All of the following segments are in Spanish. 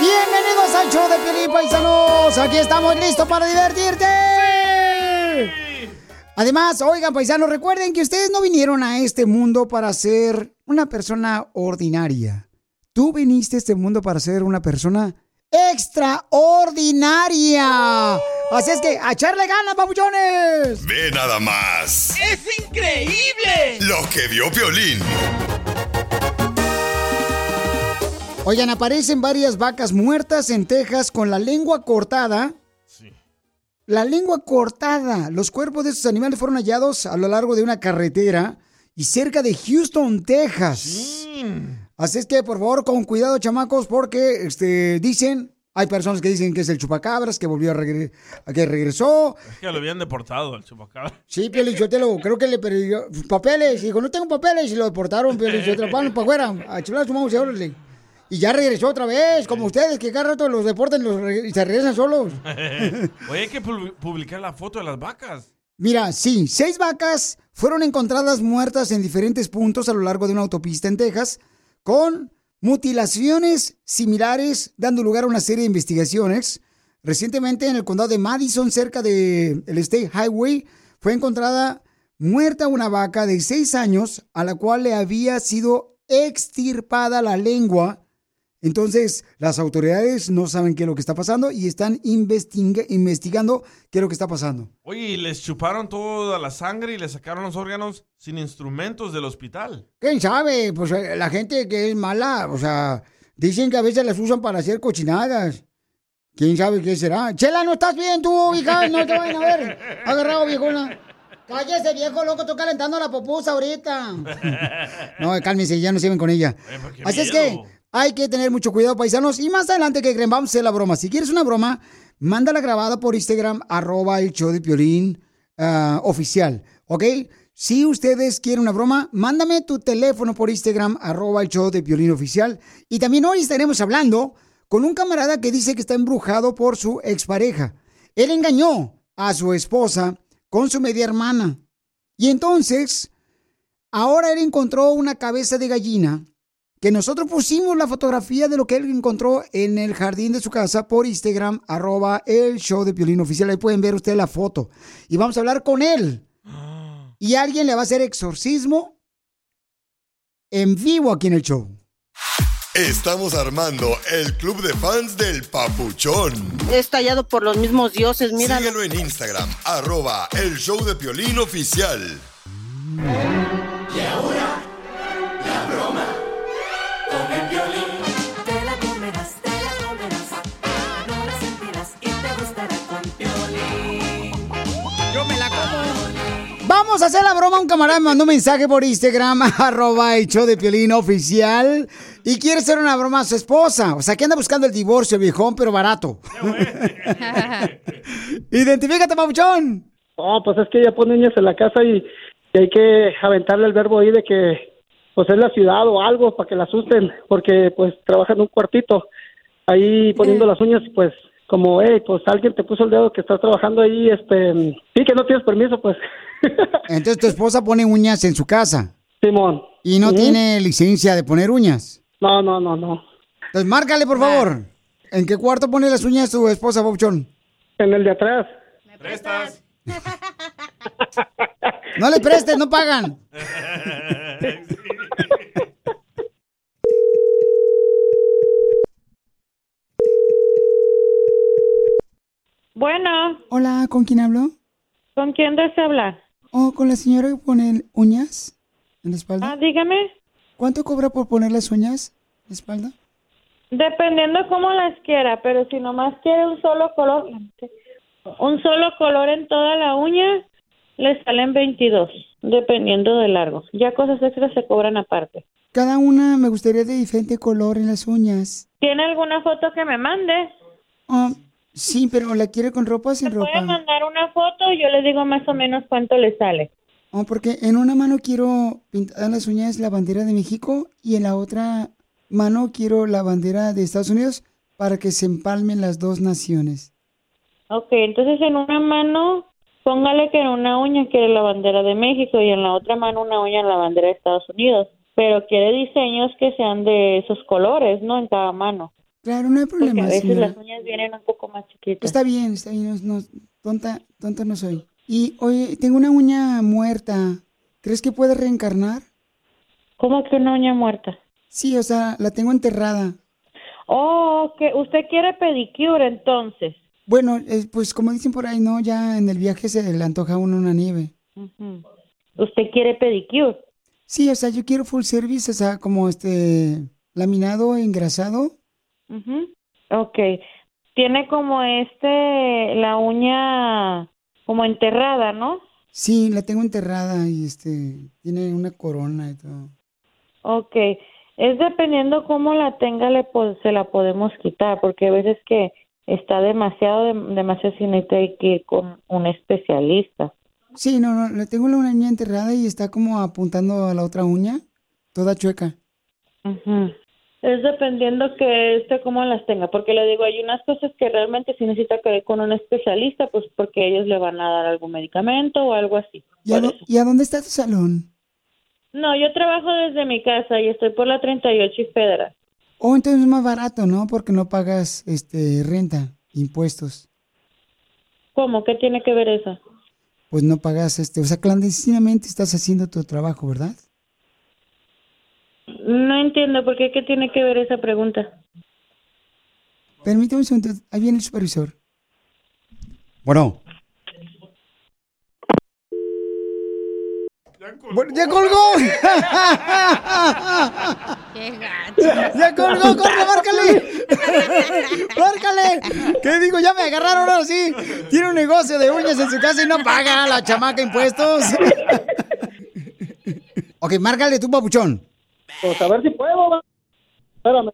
Bienvenidos al show de Piolín Paisanos. Aquí estamos listos para divertirte. Además, oigan, paisanos, recuerden que ustedes no vinieron a este mundo para ser una persona ordinaria. Tú viniste a este mundo para ser una persona extraordinaria. Así es que, a echarle ganas, papuchones. Ve nada más. ¡Es increíble! Lo que vio Violín. Oigan, aparecen varias vacas muertas en Texas con la lengua cortada. La lengua cortada. Los cuerpos de estos animales fueron hallados a lo largo de una carretera y cerca de Houston, Texas. Así es que, por favor, con cuidado, chamacos, porque este, dicen, hay personas que dicen que es el chupacabras, que volvió a, regre- a que regresó. Es que lo habían deportado al chupacabra. Sí, Pio Lichotelo, creo que le perdió papeles. Dijo, no tengo papeles y lo deportaron, Pio Lichotelo. Van para afuera, a chular su mouse y órale. Y ya regresó otra vez, como ustedes, que cada rato los deportan los re- y se regresan solos. Oye, hay que pu- publicar la foto de las vacas. Mira, sí, seis vacas fueron encontradas muertas en diferentes puntos a lo largo de una autopista en Texas, con mutilaciones similares, dando lugar a una serie de investigaciones. Recientemente en el condado de Madison, cerca del State Highway, fue encontrada muerta una vaca de seis años a la cual le había sido extirpada la lengua. Entonces, las autoridades no saben qué es lo que está pasando y están investiga- investigando qué es lo que está pasando. Oye, y les chuparon toda la sangre y les sacaron los órganos sin instrumentos del hospital. ¿Quién sabe? Pues eh, la gente que es mala, o sea, dicen que a veces las usan para hacer cochinadas. ¿Quién sabe qué será? Chela, ¿no estás bien tú, hija? No te vayan a ver. Agarrado, viejona. Cállese, viejo loco, estoy calentando la popusa ahorita. No, cálmense, ya no se ven con ella. Así es que hay que tener mucho cuidado, paisanos. Y más adelante que creen, vamos a hacer la broma. Si quieres una broma, mándala grabada por Instagram, arroba el show de Piolín ah, oficial, ¿ok? Si ustedes quieren una broma, mándame tu teléfono por Instagram, arroba el show de Piolín oficial. Y también hoy estaremos hablando con un camarada que dice que está embrujado por su expareja. Él engañó a su esposa con su media hermana. Y entonces, ahora él encontró una cabeza de gallina que nosotros pusimos la fotografía de lo que él encontró en el jardín de su casa por Instagram, arroba el show de Piolín Oficial. Ahí pueden ver ustedes la foto. Y vamos a hablar con él. Y alguien le va a hacer exorcismo en vivo aquí en el show. Estamos armando el club de fans del Papuchón. Es tallado por los mismos dioses, mira. Síguelo en Instagram, arroba el show de Piolín oficial. Y ahora, Vamos a hacer la broma. Un camarada me mandó un mensaje por Instagram, arroba el show de Piolín oficial. Y quiere hacer una broma a su esposa. O sea, que anda buscando el divorcio, viejón, pero barato. Identifícate, papuchón. No, pues es que ella pone niñas en la casa y, y hay que aventarle el verbo ahí de que pues es la ciudad o algo para que la asusten, porque pues trabaja en un cuartito ahí poniendo las uñas, pues como, hey, pues alguien te puso el dedo que estás trabajando ahí, este, sí que no tienes permiso, pues. Entonces tu esposa pone uñas en su casa. Simón. ¿Y no ¿Mm? tiene licencia de poner uñas? No, no, no, no. Entonces márcale, por favor. ¿En qué cuarto pone las uñas tu esposa, Bobchón? En el de atrás. ¿Me prestas? no le prestes, no pagan. Bueno. Hola, ¿con quién hablo? ¿Con quién desea hablar? Oh, con la señora que pone uñas en la espalda. Ah, dígame. ¿Cuánto cobra por poner las uñas en la espalda? Dependiendo cómo las quiera, pero si nomás quiere un solo color, un solo color en toda la uña, le salen 22, dependiendo del largo. Ya cosas extras se cobran aparte. Cada una me gustaría de diferente color en las uñas. ¿Tiene alguna foto que me mande? Oh, sí, pero ¿la quiere con ropa o sin Puede ropa? mandar una foto y yo le digo más o menos cuánto le sale. Oh, porque en una mano quiero pintar las uñas la bandera de México y en la otra mano quiero la bandera de Estados Unidos para que se empalmen las dos naciones. Ok, entonces en una mano, póngale que en una uña quiere la bandera de México y en la otra mano una uña la bandera de Estados Unidos. Pero quiere diseños que sean de esos colores, ¿no? En cada mano. Claro, no hay Porque problema, a veces señora. las uñas vienen un poco más chiquitas. Está bien, está bien, no, no- tonta, tonta no soy. Y, oye, tengo una uña muerta. ¿Crees que puede reencarnar? ¿Cómo que una uña muerta? Sí, o sea, la tengo enterrada. Oh, que usted quiere pedicure entonces. Bueno, eh, pues como dicen por ahí, no, ya en el viaje se le antoja a uno una nieve. ¿Usted quiere pedicure? Sí, o sea, yo quiero full service, o sea, como este laminado, engrasado. Ujú. Ok. Tiene como este, la uña como enterrada, ¿no? Sí, la tengo enterrada y este tiene una corona y todo. Ok. Es dependiendo cómo la tenga, le se la podemos quitar, porque a veces que está demasiado, dem- demasiado sin hay que ir con un especialista. Sí, no, no, le tengo la uña enterrada y está como apuntando a la otra uña, toda chueca. Ujú. Es dependiendo que este cómo las tenga, porque le digo, hay unas cosas que realmente sí necesita que ir con un especialista, pues porque ellos le van a dar algún medicamento o algo así. ¿Y a, dó- y a dónde está tu salón? No, yo trabajo desde mi casa y estoy por la 38 y Federal. Oh, entonces es más barato, ¿no? Porque no pagas este renta, impuestos. ¿Cómo? ¿Qué tiene que ver eso? Pues no pagas este, o sea, clandestinamente estás haciendo tu trabajo, ¿verdad? No entiendo por qué, qué tiene que ver esa pregunta. Permítame un segundo, ahí viene el supervisor. Bueno. Bueno, ¡Ya colgó! ¡Qué gacho! ¡Ya colgó! ¡Corre, márcale! ¡Márcale! ¿Qué digo? Ya me agarraron ahora sí. Tiene un negocio de uñas en su casa y no paga la chamaca impuestos. ok, márcale tú, papuchón. Pues a ver si puedo. va. Espérame.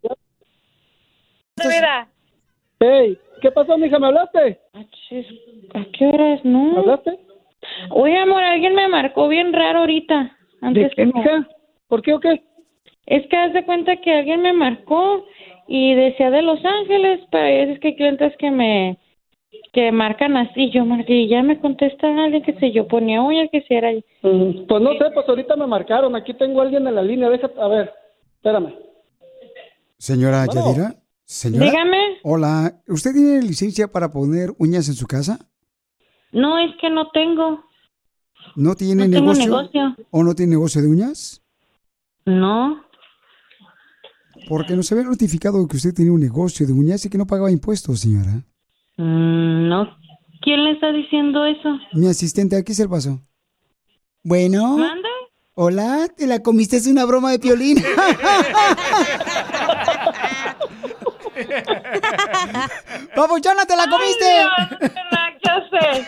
Mira. Hey, ¿qué pasó, mija? ¿Me hablaste? ¿A qué horas no? ¿Me hablaste? Oye, amor, alguien me marcó bien raro ahorita. Antes qué, como- mija? ¿Por qué o qué? Es que haz de cuenta que alguien me marcó y decía de Los Ángeles, pero es que hay clientes que me que marcan así, yo marqué y ya me contesta alguien que si yo ponía uñas que si era Mm, Pues no sé, pues ahorita me marcaron. Aquí tengo a alguien en la línea. Déjate, a ver, espérame. Señora Bueno. Yadira. Señora. Dígame. Hola, ¿usted tiene licencia para poner uñas en su casa? No, es que no tengo. ¿No tiene No tengo negocio? negocio. ¿O no tiene negocio de uñas? No. Porque nos había notificado que usted tenía un negocio de uñas y que no pagaba impuestos, señora. Mm, no. ¿Quién le está diciendo eso? Mi asistente aquí se el pasó. Bueno. ¿Mande? Hola, ¿te la comiste? Es una broma de piolín. Papuchona, ¿te la comiste? Ay, ya sé.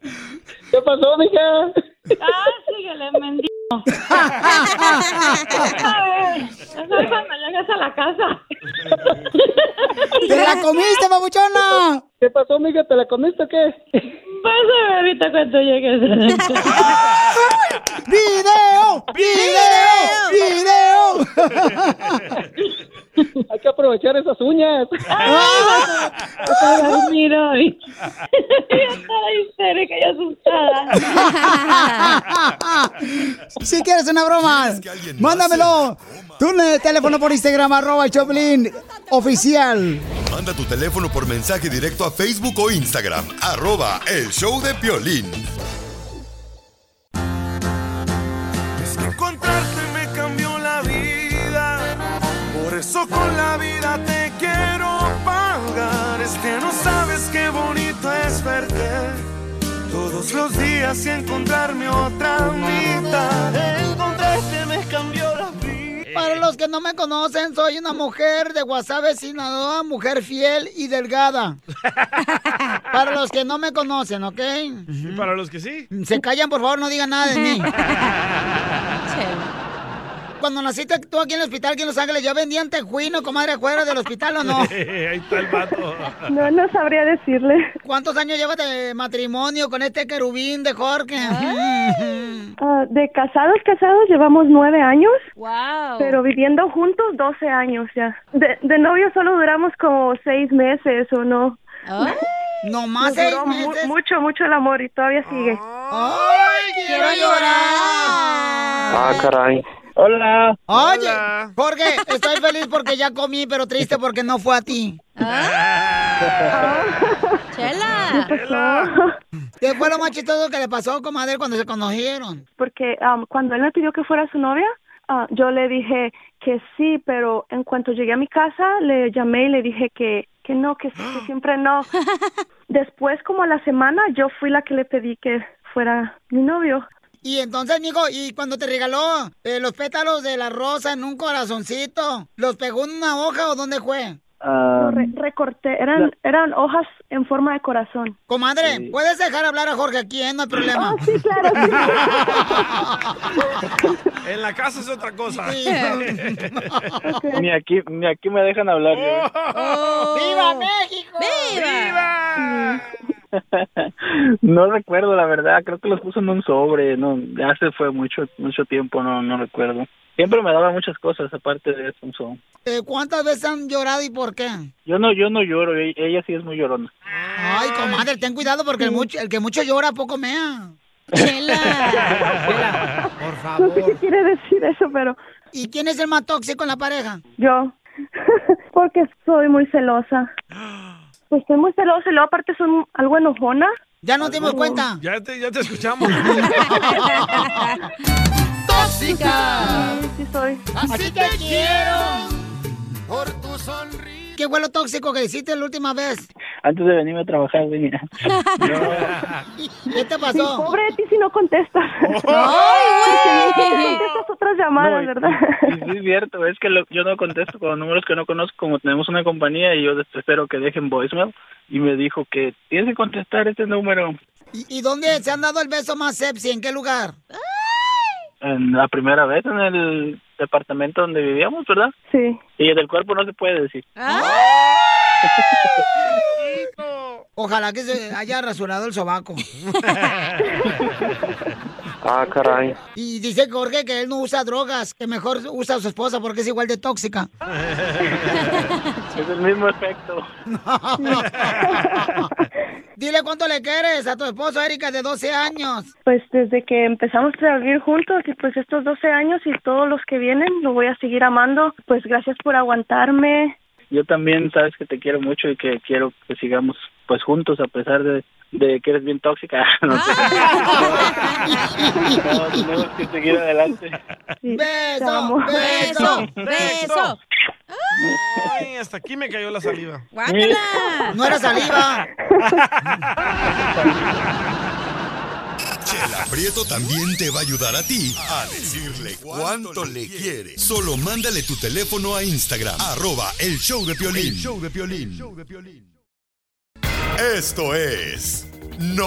¿Qué pasó, mija? Ah, síguele, mendigo. Es cuando llegas a la casa. ¡Te la comiste, papuchona! ¿Qué pasó, mija? ¿Te la comiste o qué? Pásame ahorita cuando llegues. ¡Video! ¡Video! ¡Video! Hay que aprovechar esas uñas. Yo histérica y asustada. Si quieres una broma, mándamelo. Tu ne- teléfono por Instagram, arroba el Choplin oficial. Manda tu teléfono por mensaje directo a Facebook o Instagram, arroba el show de Piolín. La vida te quiero pagar. Es que no sabes qué bonito es verte todos los días y encontrarme otra mitad. Encontrarte me cambió la vida. Para los que no me conocen, soy una mujer de Guasave, Sinaloa, mujer fiel y delgada. Para los que no me conocen, ¿ok? Y para los que sí. Se callan, por favor, no digan nada de mí. Cuando naciste tú aquí en el hospital, aquí en Los Ángeles, ¿ya vendían tejuino, comadre, afuera del hospital o no? Ahí está el vato. No, no sabría decirle. ¿Cuántos años llevas de matrimonio con este querubín de Jorge? Ah, de casados, casados, llevamos nueve años. Wow. Pero viviendo juntos, 12 años ya. De, de novio solo duramos como seis meses o no. No más seis mu- meses. mucho, mucho el amor y todavía sigue. ¡Ay, quiero llorar! Ah, caray. Hola. Oye, Jorge, estoy feliz porque ya comí, pero triste porque no fue a ti. Chela. ¿Qué fue lo más chistoso que le pasó, comadre, cuando se conocieron? Porque um, cuando él me pidió que fuera su novia, ah, yo le dije que sí, pero en cuanto llegué a mi casa, le llamé y le dije que, que no, que, que siempre no. Después, como a la semana, yo fui la que le pedí que fuera mi novio. Y entonces, amigo, ¿y cuando te regaló eh, los pétalos de la rosa en un corazoncito, los pegó en una hoja o dónde fue? Re- recorté, eran, eran hojas en forma de corazón. Comadre, ¿puedes dejar hablar a Jorge aquí, eh? No hay problema. Ah, sí, claro, En la casa es otra cosa. Ni aquí, ni aquí me dejan hablar. yo. ¡Viva México! ¡Viva! No recuerdo, la verdad. Creo que los puso en un sobre. No, ya se fue mucho, mucho tiempo. No, no recuerdo. Siempre me daba muchas cosas aparte de eso. so. Eh, ¿Cuántas veces han llorado y por qué? Yo no, yo no lloro. e- Ella sí es muy llorona. Ay, comadre, ten cuidado porque el, mucho, el que mucho llora poco mea. por favor. No sé qué quiere decir eso, pero ¿Y quién es el más tóxico en la pareja? yo, porque soy muy celosa. Pues estoy muy celosa y luego aparte soy algo enojona. Ya nos dimos cuenta. Ya te, ya te escuchamos. ¡Tóxica! Sí, sí soy. Así te quiero. Por tu sonrisa. ¿Qué fue lo tóxico que hiciste la última vez? Antes de venirme a trabajar, venía. ¿Qué te Sí, pasó? pobre de ti si no contestas. ¡Ay, güey! no contestas otras llamadas, No, ¿verdad? Sí, sí, es cierto. Es que lo- yo no contesto con números que no conozco. Como tenemos una compañía y yo espero que dejen voicemail. Y me dijo que tienes que contestar este número. ¿Y, y dónde se han dado el beso más sepsi? ¿En qué lugar? En la primera vez en el departamento donde vivíamos, ¿verdad? Sí. Y del cuerpo no se puede decir. Ojalá que se haya rasurado el sobaco. Ah, caray. Y dice Jorge que él no usa drogas, que mejor usa a su esposa porque es igual de tóxica. Es el mismo efecto. Dile cuánto le quieres a tu esposo, Erika, de 12 años. Pues desde que empezamos a vivir juntos y pues estos 12 años y todos los que vienen lo voy a seguir amando. Pues gracias por aguantarme. Yo también sabes que te quiero mucho y que quiero que sigamos pues juntos a pesar de, de que eres bien tóxica. No, sé. No, tenemos que seguir adelante. Beso, beso, beso. Ay, hasta aquí me cayó la saliva. No era saliva. Chela Prieto también te va a ayudar a ti a decirle cuánto le quiere. Solo mándale tu teléfono a Instagram, arroba el show de Piolín. Show de Piolín. Esto es... No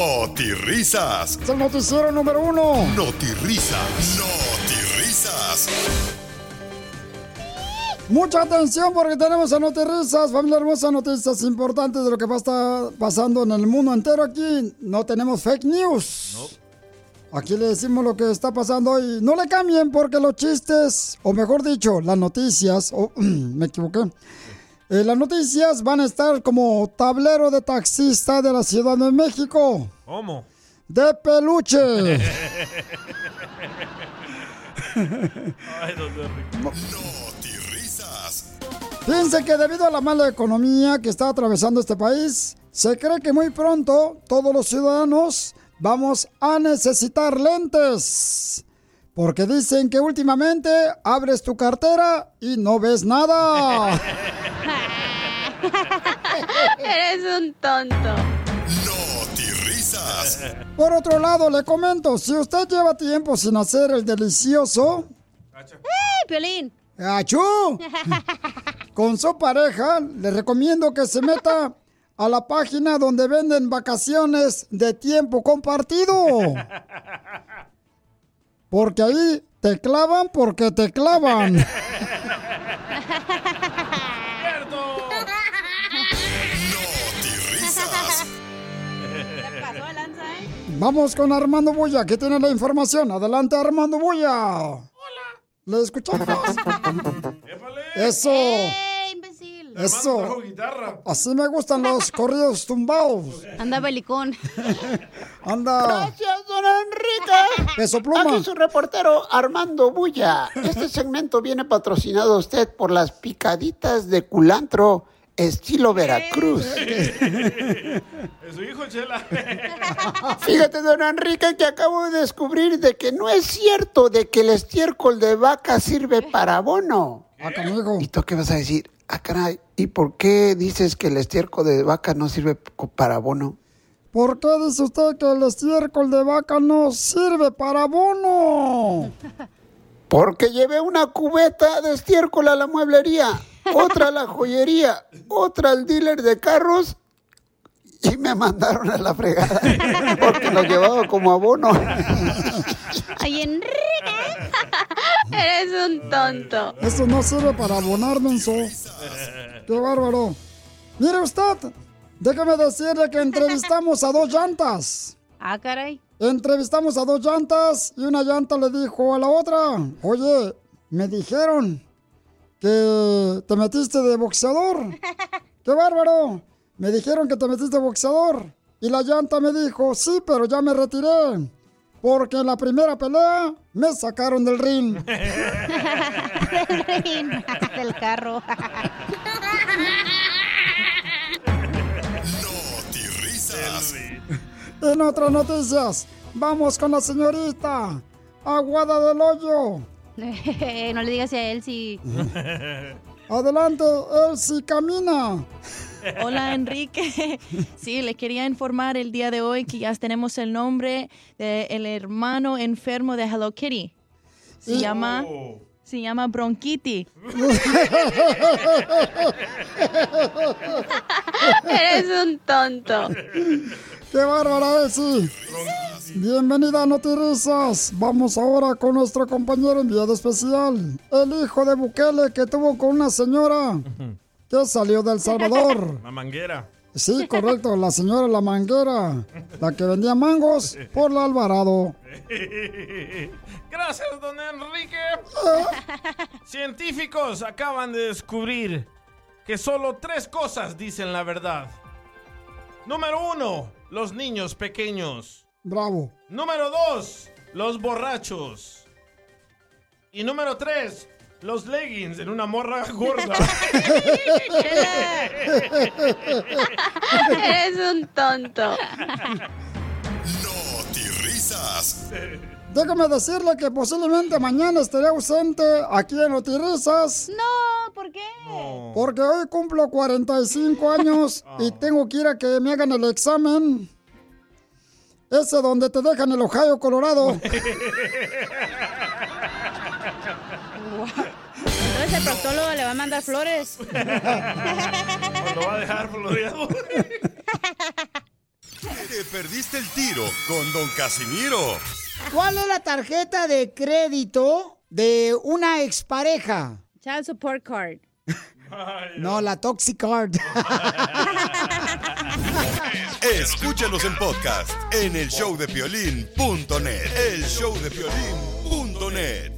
Notirrisas. Es el noticiero número uno. Notirrisas. Notirrisas. Mucha atención porque tenemos a Notirrisas, familia hermosa, noticias importantes de lo que va a estar pasando en el mundo entero aquí. No tenemos fake news. Aquí le decimos lo que está pasando hoy. No le cambien porque los chistes, o mejor dicho, las noticias, o me equivoqué. Eh, las noticias van a estar como tablero de taxista de la Ciudad de México. ¿Cómo? De peluche. Ay, Enrique. Notirrisas. Fíjense que debido a la mala economía que está atravesando este país, se cree que muy pronto todos los ciudadanos vamos a necesitar lentes. Porque dicen que últimamente abres tu cartera y no ves nada. Eres un tonto. Notirrisas. Por otro lado, le comento, si usted lleva tiempo sin hacer el delicioso, ¡Eh, Piolín! ¡achú! con su pareja, le recomiendo que se meta a la página donde venden vacaciones de tiempo compartido. Porque ahí te clavan porque te clavan. Pasó de lanza, eh? Vamos con Armando Bulla, que tiene la información. Adelante, Armando Bulla. Hola. ¿Le escuchamos? Eso. ¡Eh! Eso. trajo guitarra. Así me gustan los corridos tumbados. Anda belicón. Anda. Gracias, don Enrique. Peso pluma. Aquí su reportero Armando Bulla. Este segmento viene patrocinado a usted por las picaditas de culantro estilo Veracruz. Es su hijo, Chela. Fíjate, don Enrique, que acabo de descubrir de que no es cierto de que el estiércol de vaca sirve para abono. Ah, canijo. ¿Y tú qué vas a decir? Ah, caray, ¿y por qué dices que el estiércol de vaca no sirve para abono? ¿Por qué dice usted que el estiércol de vaca no sirve para abono? Porque llevé una cubeta de estiércol a la mueblería, otra a la joyería, otra al dealer de carros y me mandaron a la fregada porque lo llevaba como abono. ¡Ay, Enrique! Eres un tonto. Eso no sirve para abonar, menso. ¡Qué bárbaro! Mire usted, déjame decirle que entrevistamos a dos llantas. Ah, caray. Entrevistamos a dos llantas y una llanta le dijo a la otra, oye, me dijeron que te metiste de boxeador. ¡Qué bárbaro! Me dijeron que te metiste boxeador. Y la llanta me dijo, sí, pero ya me retiré. Porque en la primera pelea me sacaron del ring. Del carro. Notirrisas. En otras noticias, vamos con la señorita Aguada del Hoyo. no le digas a él si... Adelante, Elsie, camina. Hola Enrique. Sí, le quería informar el día de hoy que ya tenemos el nombre del hermano enfermo de Hello Kitty. Se llama se llama Bronquiti. Eres un tonto. ¡Qué bárbara, Elsie! Bienvenida a Notirizas. Vamos ahora con nuestro compañero enviado especial, el hijo de Bukele que tuvo con una señora que salió de El Salvador. La manguera. Sí, correcto, la señora La Manguera, la que vendía mangos por la Alvarado. Gracias, don Enrique. Científicos acaban de descubrir que solo tres cosas dicen la verdad. Número uno, los niños pequeños. Bravo. Número dos, los borrachos. Y número tres, los leggings en una morra gorda. Eres un tonto. Notirrisas. Déjame decirle que posiblemente mañana estaré ausente aquí en Notirizas. No, ¿por qué? Porque hoy cumplo 45 años y tengo que ir a que me hagan el examen. Ese donde te dejan el Ohio, Colorado. Proctólogo le va a mandar flores. Lo va a dejar floreado. Te perdiste el tiro con Don Casimiro. ¿Cuál es la tarjeta de crédito de una expareja? Child support card. No, la Toxic Card. Escúchanos en podcast en el showdepiolín.net. El showdepiolín.net.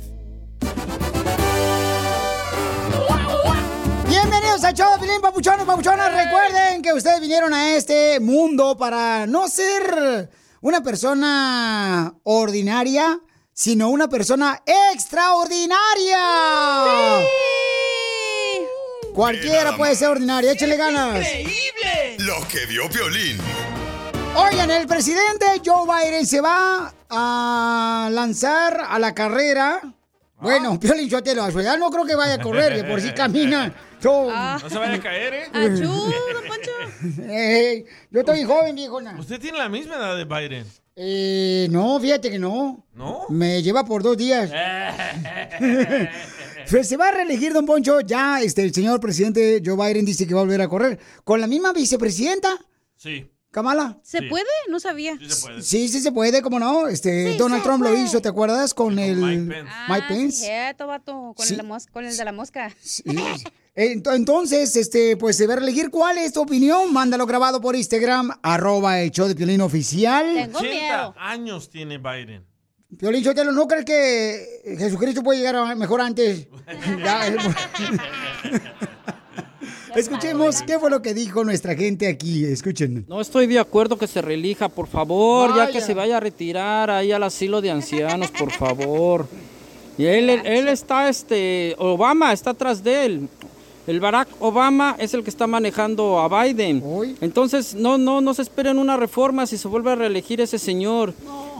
Al show Pilín, papuchones, papuchonas. Recuerden que ustedes vinieron a este mundo para no ser una persona ordinaria, sino una persona extraordinaria. Cualquiera puede ser ordinaria, échale ganas. Lo que vio Piolín. Oigan, el presidente Joe Biden se va a lanzar a la carrera. Bueno, Piolín Sotelo, a su edad no creo que vaya a correr, de por si camina. Yo, No se vaya a caer, ¿eh? Ey, yo estoy joven, viejona. Usted tiene la misma edad de Biden. Eh, no, fíjate que no. ¿No? Me lleva por dos días. Pues se va a reelegir, don Poncho. Ya, este, el señor presidente Joe Biden dice que va a volver a correr. Con la misma vicepresidenta, Sí. Kamala. ¿Se Sí. puede? No sabía. Sí, sí se puede, ¿cómo no? Este, Sí, Donald se Trump lo puede. hizo, ¿te acuerdas? Con el Mike Pence. Ah, cierto, vato. Con, Sí. el, de la mos- con el de la mosca. Ent- Entonces, este, pues se va a reelegir. ¿Cuál es tu opinión? Mándalo grabado por Instagram, arroba el show de Piolín Oficial. 80 años tiene Biden. Piolín Sotelo, ¿no crees que Jesucristo puede llegar mejor antes? Ya, eh, Escuchemos qué fue lo que dijo nuestra gente aquí. Escuchen. No estoy de acuerdo que se relija, por favor, ya que se vaya a retirar ahí al asilo de ancianos, por favor. Y él, él, él está, este, Obama está atrás de él. El Barack Obama es el que está manejando a Biden. Entonces, no, no, no se esperen una reforma si se vuelve a reelegir ese señor.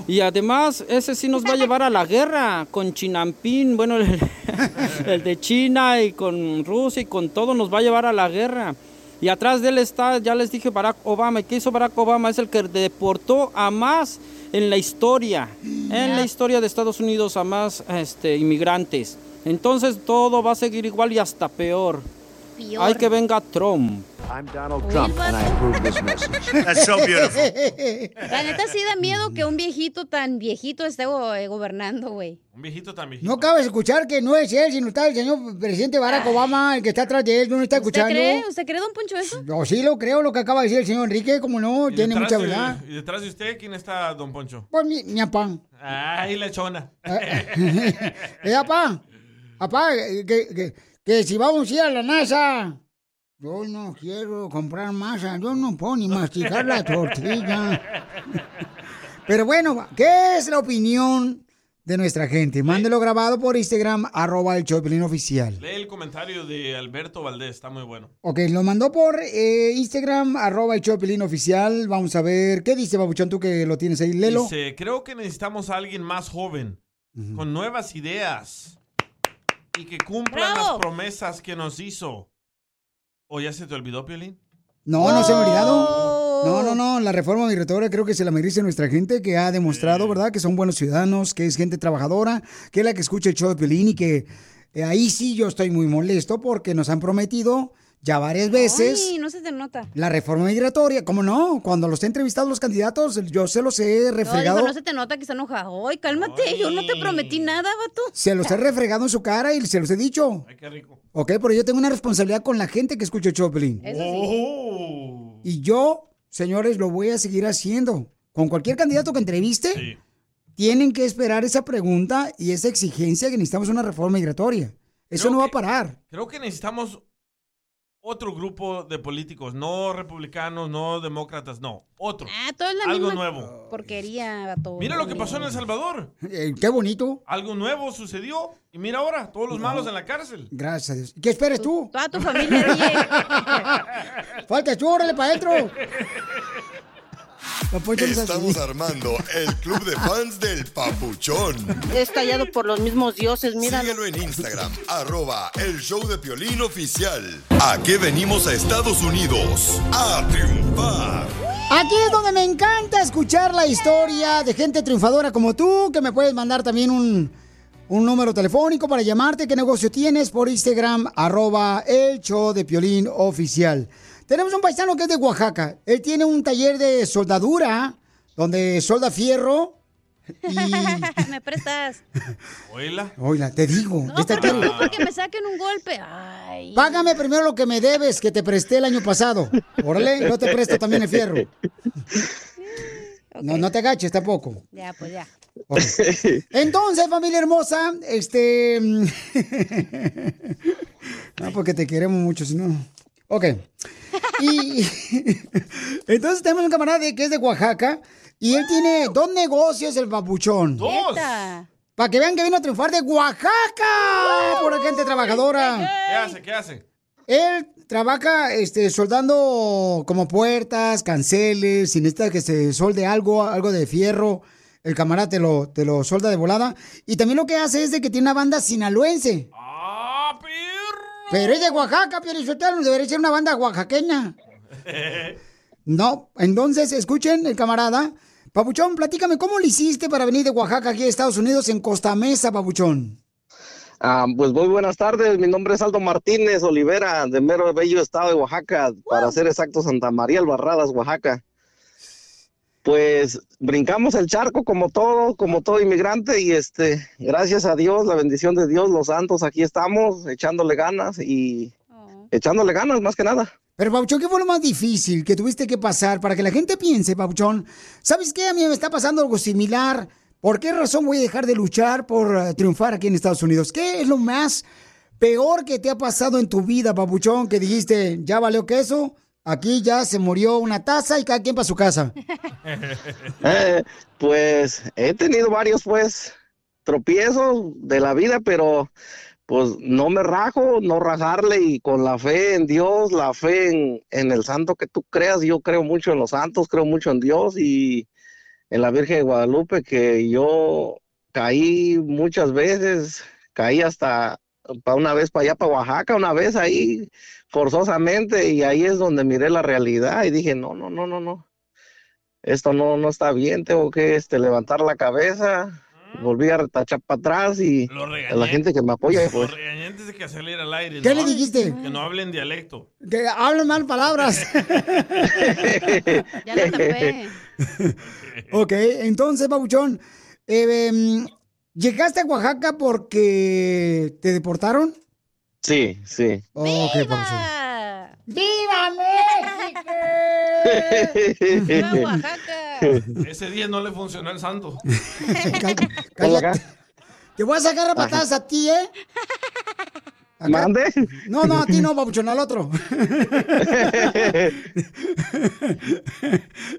Y además, ese sí nos va a llevar a la guerra con Chinampín, bueno, el, el de China y con Rusia y con todo nos va a llevar a la guerra. Y atrás de él está, ya les dije, Barack Obama. ¿Y qué hizo Barack Obama? Es el que deportó a más en la historia, en la historia de Estados Unidos a más este, inmigrantes. Entonces todo va a seguir igual y hasta peor. Peor. Hay que venga Trump. I'm Donald Trump, and I approve this message. La neta sí da miedo que un viejito tan viejito esté eh, gobernando, güey. Un viejito tan viejito. No acabas de escuchar que no es él, sino está el señor presidente Barack Obama, el que está atrás de él. ¿No lo está ¿Usted escuchando? cree? ¿Usted cree, don Poncho, eso? Yo sí lo creo, lo que acaba de decir el señor Enrique, como no, tiene mucha de- verdad. ¿Y detrás de usted quién está, don Poncho? Pues mi, mi apá. Ay, la chona. Eh, apá, apá, eh, que, que, que si vamos a ir a la NASA, yo no quiero comprar masa, yo no puedo ni masticar la tortilla. Pero bueno, ¿qué es la opinión de nuestra gente? Mándelo grabado por Instagram, arroba el Choplin oficial. Lee el comentario de Alberto Valdés, está muy bueno. Ok, lo mandó por eh, Instagram, arroba el Choplin oficial. Vamos a ver, ¿qué dice Babuchón tú que lo tienes ahí? Lelo. Dice, creo que necesitamos a alguien más joven, con nuevas ideas y que cumplan ¡Bravo! las promesas que nos hizo. ¿O ya se te olvidó, Piolín? No, no se me ha olvidado. No, no, no. La reforma migratoria creo que se la merece nuestra gente que ha demostrado, ¿verdad? Que son buenos ciudadanos, que es gente trabajadora, que es la que escucha el show de Pelín y que eh, ahí sí yo estoy muy molesto porque nos han prometido ya varias veces Ay, no se te nota. la reforma migratoria. ¿Cómo no? Cuando los he entrevistado los candidatos, yo se los he No, refregado. dijo, no se te nota que está enojado. Ay, cálmate, yo no te prometí nada, vato. Se los he refregado en su cara y se los he dicho. Ay, qué rico. Ok, pero yo tengo una responsabilidad con la gente que escucha. Eso Oh. Y yo, señores, lo voy a seguir haciendo. Con cualquier candidato que entreviste, tienen que esperar esa pregunta y esa exigencia que necesitamos una reforma migratoria. Eso Creo no va a parar. Creo que necesitamos otro grupo de políticos, no republicanos, no demócratas, no, otro. Ah, todo es la Algo misma nuevo. porquería, vato. Mira lo que pasó en El Salvador. Eh, qué bonito. Algo nuevo sucedió y mira ahora, todos los malos en la cárcel. Gracias a Dios. ¿Qué esperas tú? Toda tu familia, Falta tú, órale para adentro. Estamos armando el club de fans del Papuchón. Es tallado por los mismos dioses, mira. Síguelo en Instagram, arroba el show de Piolín oficial. Aquí venimos a Estados Unidos a triunfar. Aquí es donde me encanta escuchar la historia de gente triunfadora como tú, que me puedes mandar también un, un número telefónico para llamarte. ¿Qué negocio tienes? Por Instagram, arroba el show de Piolín oficial. Tenemos un paisano que es de Oaxaca. Él tiene un taller de soldadura donde solda fierro y... ¿Me prestas? Oíla. Oiga, te digo. No, pero tío- no porque me saquen un golpe. Ay. Págame primero lo que me debes, que te presté el año pasado. Órale, no te presto también el fierro. No, no te agaches tampoco. Ya, pues ya. Entonces, familia hermosa, este... no, porque te queremos mucho, si no... Ok. Y entonces tenemos un camarada que es de Oaxaca y él tiene dos negocios, el papuchón. Dos. Para que vean que vino a triunfar de Oaxaca por la gente trabajadora. ¿Qué hace? ¿Qué hace? Él trabaja este, soldando como puertas, canceles, si necesitas que se solde algo, algo de fierro, el camarada te lo, te lo solda de volada. Y también lo que hace es de que tiene una banda sinaloense. ¡Ah, Pero es de Oaxaca, Piorichotelo, debería ser una banda oaxaqueña. No, entonces escuchen el camarada. Papuchón, platícame, ¿cómo lo hiciste para venir de Oaxaca aquí a Estados Unidos en Costa Mesa, Papuchón? Ah, pues muy buenas tardes, mi nombre es Aldo Martínez Olivera, de mero bello estado de Oaxaca, para ser exacto, Santa María Albarradas, Oaxaca. Pues brincamos el charco como todo, como todo inmigrante y este, gracias a Dios, la bendición de Dios, los santos, aquí estamos echándole ganas y echándole ganas más que nada. Pero, Papuchón, ¿qué fue lo más difícil que tuviste que pasar para que la gente piense, Papuchón? ¿Sabes qué? A mí me está pasando algo similar. ¿Por qué razón voy a dejar de luchar por eh, triunfar aquí en Estados Unidos? ¿Qué es lo más peor que te ha pasado en tu vida, Papuchón? Que dijiste, ya valió queso, aquí ya se murió una taza y cada quien para su casa. Eh, pues he tenido varios pues tropiezos de la vida, pero pues no me rajo, no rajarle y con la fe en Dios, la fe en, en el santo que tú creas, yo creo mucho en los santos, creo mucho en Dios y en la Virgen de Guadalupe que yo caí muchas veces, caí hasta para una vez para allá, para Oaxaca, una vez ahí forzosamente y ahí es donde miré la realidad y dije, no, no, no, no, no esto no, no está bien, tengo que este, levantar la cabeza, volví a retachar para atrás y Lo a la gente que me apoya, pues. Lo regañé antes de que saliera al aire. ¿Qué ¿no? le dijiste? Que no hablen dialecto. Que hablan mal palabras. Ya la tapé. ok, entonces, Papuchón, eh, em, ¿llegaste a Oaxaca porque te deportaron? Sí, sí. Ok, Papuchón. ¡Viva México! Ese día no le funcionó el santo. Cállate. Te voy a sacar a patadas a ti, ¿eh? Acá- ¿Mande? No, no, a ti no, papuchón, al otro.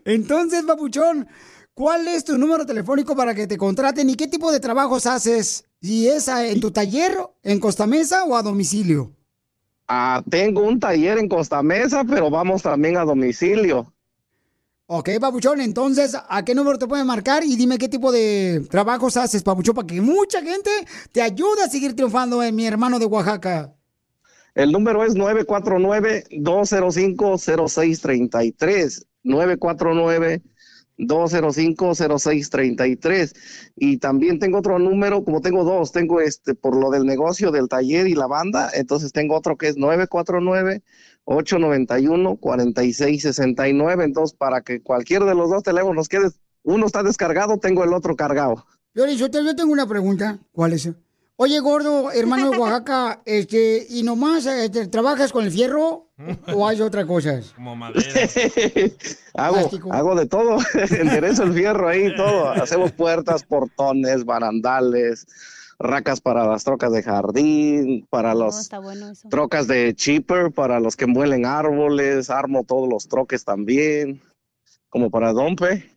Entonces, papuchón, ¿cuál es tu número telefónico para que te contraten y qué tipo de trabajos haces? ¿Y es en tu taller, en Costa Mesa o a domicilio? Ah, tengo un taller en Costa Mesa, pero vamos también a domicilio. Ok, papuchón, entonces, ¿a qué número te pueden marcar? Y dime qué tipo de trabajos haces, papuchón, para que mucha gente te ayude a seguir triunfando en mi hermano de Oaxaca. El número es 949-205-0633. 949-205-0633. Y también tengo otro número, como tengo dos, tengo este por lo del negocio del taller y la banda, entonces tengo otro que es 949-891-4669. Entonces, para que cualquier de los dos teléfonos quede, uno está descargado, tengo el otro cargado. Piolichotelo, yo tengo una pregunta. ¿Cuál es? Oye, gordo, hermano de Oaxaca, este, ¿y nomás este, trabajas con el fierro o hay otras cosas? Como madera. Hago, hago de todo, enderezo el fierro ahí, todo. Hacemos puertas, portones, barandales, racas para las trocas de jardín, para las está bueno eso. trocas de chipper, para los que muelen árboles, armo todos los troques también, como para dompe.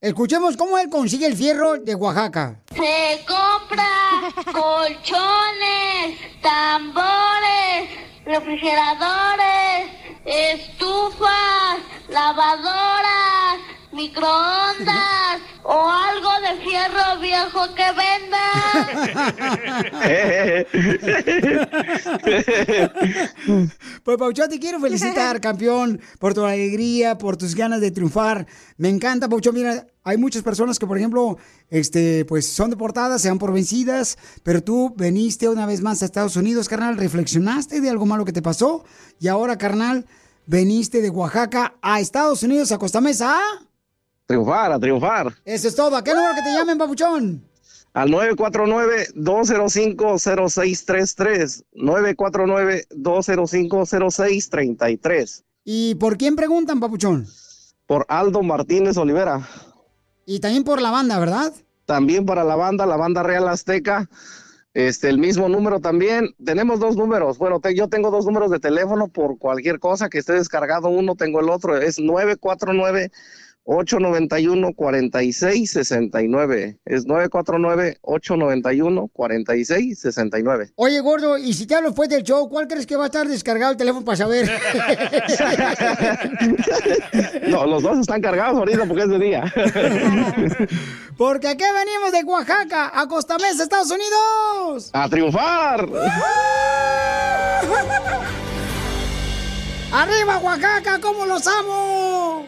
Escuchemos cómo él consigue el fierro de Oaxaca. Se compra colchones, tambores, refrigeradores, estufas, lavadoras, microondas o algo de fierro viejo que venda. Pues Pauchón, te quiero felicitar, campeón, por tu alegría, por tus ganas de triunfar. Me encanta, Pauchón. Mira, hay muchas personas que, por ejemplo, este, pues son deportadas, se dan por vencidas, pero tú veniste una vez más a Estados Unidos, carnal, reflexionaste de algo malo que te pasó y ahora, carnal, veniste de Oaxaca a Estados Unidos a Costa Mesa. ¿ah? Triunfar, a triunfar. Eso es todo. ¿A qué número que te llamen, papuchón? Al 949-205-0633. 949-205-0633. ¿Y por quién preguntan, papuchón? Por Aldo Martínez Olivera. Y también por la banda, ¿verdad? También para la banda, la banda Real Azteca. Este, el mismo número también. Tenemos dos números. Bueno, te- yo tengo dos números de teléfono por cualquier cosa que esté descargado uno, tengo el otro. Es 949 891 4669. Es 949 891 4669. Oye, gordo, y si te hablo después del show, ¿cuál crees que va a estar descargado el teléfono para saber? No, los dos están cargados ahorita porque es de día. Porque aquí venimos de Oaxaca a Costa Mesa, Estados Unidos. ¡A triunfar! ¡Arriba, Oaxaca! ¿Cómo los amo?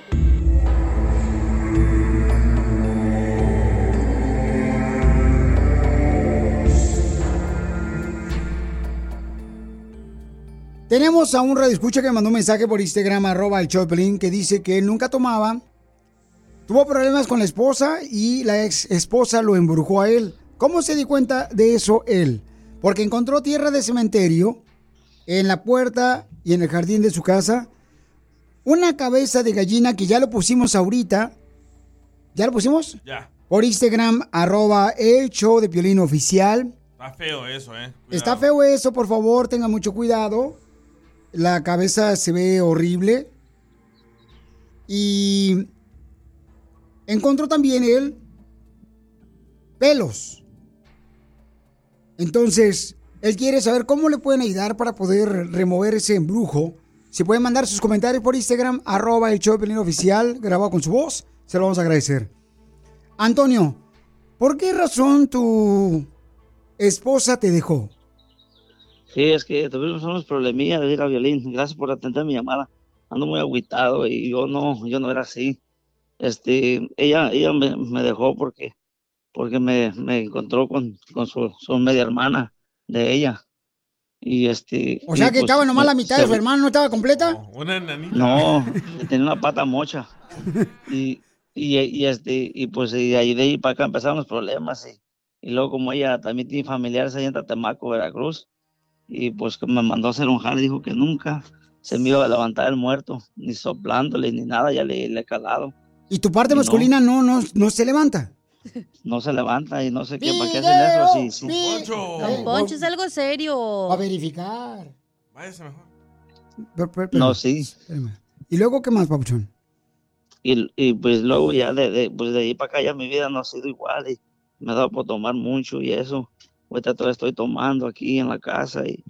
Tenemos a un radioescucha que me mandó un mensaje por Instagram, arroba el Choplin, que dice que él nunca tomaba, tuvo problemas con la esposa y la ex esposa lo embrujó a él. ¿Cómo se dio cuenta de eso él? Porque encontró tierra de cementerio en la puerta y en el jardín de su casa, una cabeza de gallina que ya lo pusimos ahorita. ¿Ya lo pusimos? Ya. Por Instagram, arroba el show de Piolín oficial. Está feo eso, ¿eh? Está feo eso, por favor, tengan mucho cuidado. La cabeza se ve horrible. Y encontró también él pelos. Entonces, él quiere saber cómo le pueden ayudar para poder remover ese embrujo. Si pueden mandar sus comentarios por Instagram, arroba el show de oficial, grabado con su voz, se lo vamos a agradecer. Antonio, ¿por qué razón tu esposa te dejó? Sí, es que tuvimos unos problemillas de ir a violín. Gracias por atender mi llamada. Ando muy agüitado y yo no, yo no era así. Este, ella, ella me, me dejó porque, porque me, me encontró con, con su, su media hermana de ella. Y este. O sea que pues, estaba nomás la mitad de se- su hermano, ¿no estaba completa? Una enanita. No, tenía una pata mocha. Y, y, y, este, y pues y de ahí de ahí para acá empezaron los problemas. Y, y luego como ella también tiene familiares allá en Tatemaco, Veracruz, y pues que me mandó a hacer un jale, dijo que nunca se me iba a levantar el muerto, ni soplándole, ni nada, ya le, le he calado. Y tu parte Y no. masculina no, no, no se levanta. No se levanta y no sé qué, ¿para qué hacen eso? Sí, sí. Don Poncho, es algo serio. A verificar. Váyase mejor. Pero- pero- pero- No, sí. espérame. ¿Y luego qué más, papuchón? Y, y pues luego ya de, de- pues de ahí para acá ya mi vida no ha sido igual y me ha dado por tomar mucho y eso. Ahorita todavía estoy tomando aquí en la casa y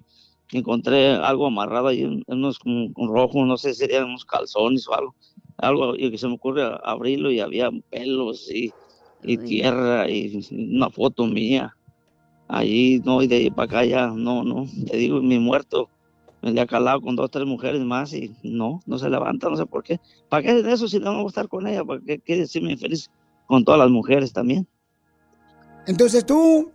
encontré algo amarrado ahí, unos como con rojo, no sé si serían unos calzones o algo. Algo y que se me ocurre abrirlo y había pelos y, y tierra y una foto mía. Allí, no, y de ahí para acá ya, no, no, te digo, mi muerto me le ha calado con dos, tres mujeres más y no, no se levanta, no sé por qué. ¿Para qué de eso si no me voy a estar con ella? ¿Para qué quiere decirme infeliz con todas las mujeres también? Entonces tú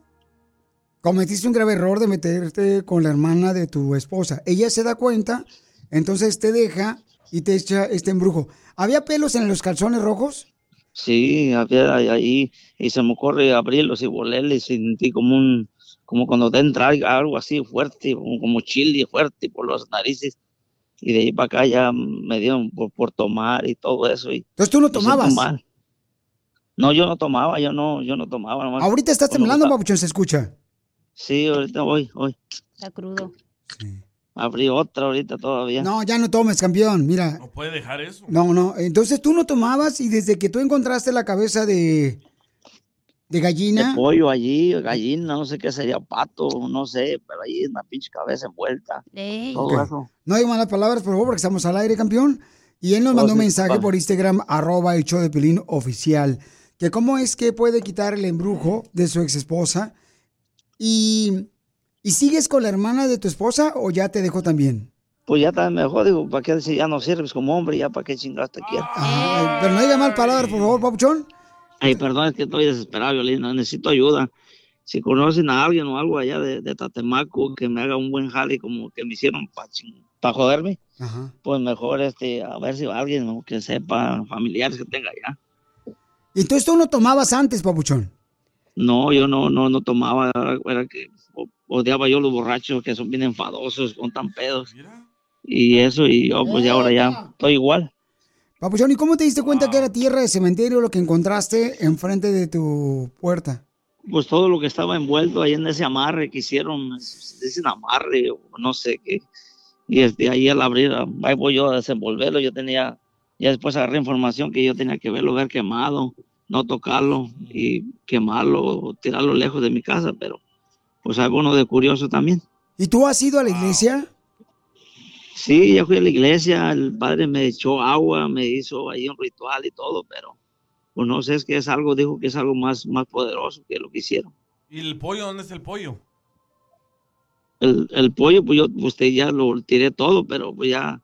cometiste un grave error de meterte con la hermana de tu esposa. Ella se da cuenta, entonces te deja y te echa este embrujo. ¿Había pelos en los calzones rojos? Sí, había ahí y se me ocurre abrirlos y volarles y sentí como un, como cuando te entra algo así fuerte, como, chile fuerte por las narices. Y de ahí para acá ya me dieron por, por tomar y todo eso. Y, Entonces tú no tomabas. No, yo no tomaba, yo no, yo no tomaba. nomás Ahorita estás temblando, papuchón, se escucha. Sí, ahorita voy, voy. Está crudo. Abrí otra ahorita todavía. No, ya no tomes, campeón. Mira, ¿No puede dejar eso? no, no. Entonces tú no tomabas y desde que tú encontraste la cabeza de, de de gallina, pollo allí, gallina, no sé qué sería, pato, no sé, pero ahí una pinche cabeza envuelta. Todo eso. no hay malas palabras, por favor, porque estamos al aire, campeón. Y él nos Oh, mandó un mensaje vale. por Instagram, arroba el show de Pelín oficial, que cómo es que puede quitar el embrujo de su ex esposa. Y, ¿Y sigues con la hermana de tu esposa o ya te dejó también? Pues ya también mejor, digo, ¿para qué si ya no sirves como hombre? ¿Ya para qué chingados te quiero? Ay, pero no diga mal palabras, por favor, papuchón. Ay, perdón, es que estoy desesperado, Violín, no, necesito ayuda. Si conocen a alguien o algo allá de, de Tatemaco que me haga un buen jale como que me hicieron para para joderme, Ajá. pues mejor este, a ver si alguien ¿no? que sepa, familiares que tenga allá. Entonces tú no tomabas antes, papuchón. No, yo no, no, no tomaba, era, que odiaba yo los borrachos que son bien enfadosos, con tan pedos. Y eso, y yo pues ya ahora ya estoy igual. Papuchón, ¿y cómo te diste cuenta que era tierra de cementerio lo que encontraste enfrente de tu puerta? Pues todo lo que estaba envuelto ahí en ese amarre que hicieron, dicen amarre o no sé qué. Y este, ahí al abrir, ahí voy yo a desenvolverlo, yo tenía, ya después agarré información que yo tenía que verlo, ver quemado, no tocarlo y quemarlo, tirarlo lejos de mi casa, pero pues algo uno de curioso también. ¿Y tú has ido a la iglesia? Sí, yo fui a la iglesia, el padre me echó agua, me hizo ahí un ritual y todo, pero pues no sé, es que es algo, dijo que es algo más, más poderoso que lo que hicieron. ¿Y el pollo? ¿Dónde está el pollo? El, el pollo, pues yo, usted ya lo tiré todo, pero pues ya,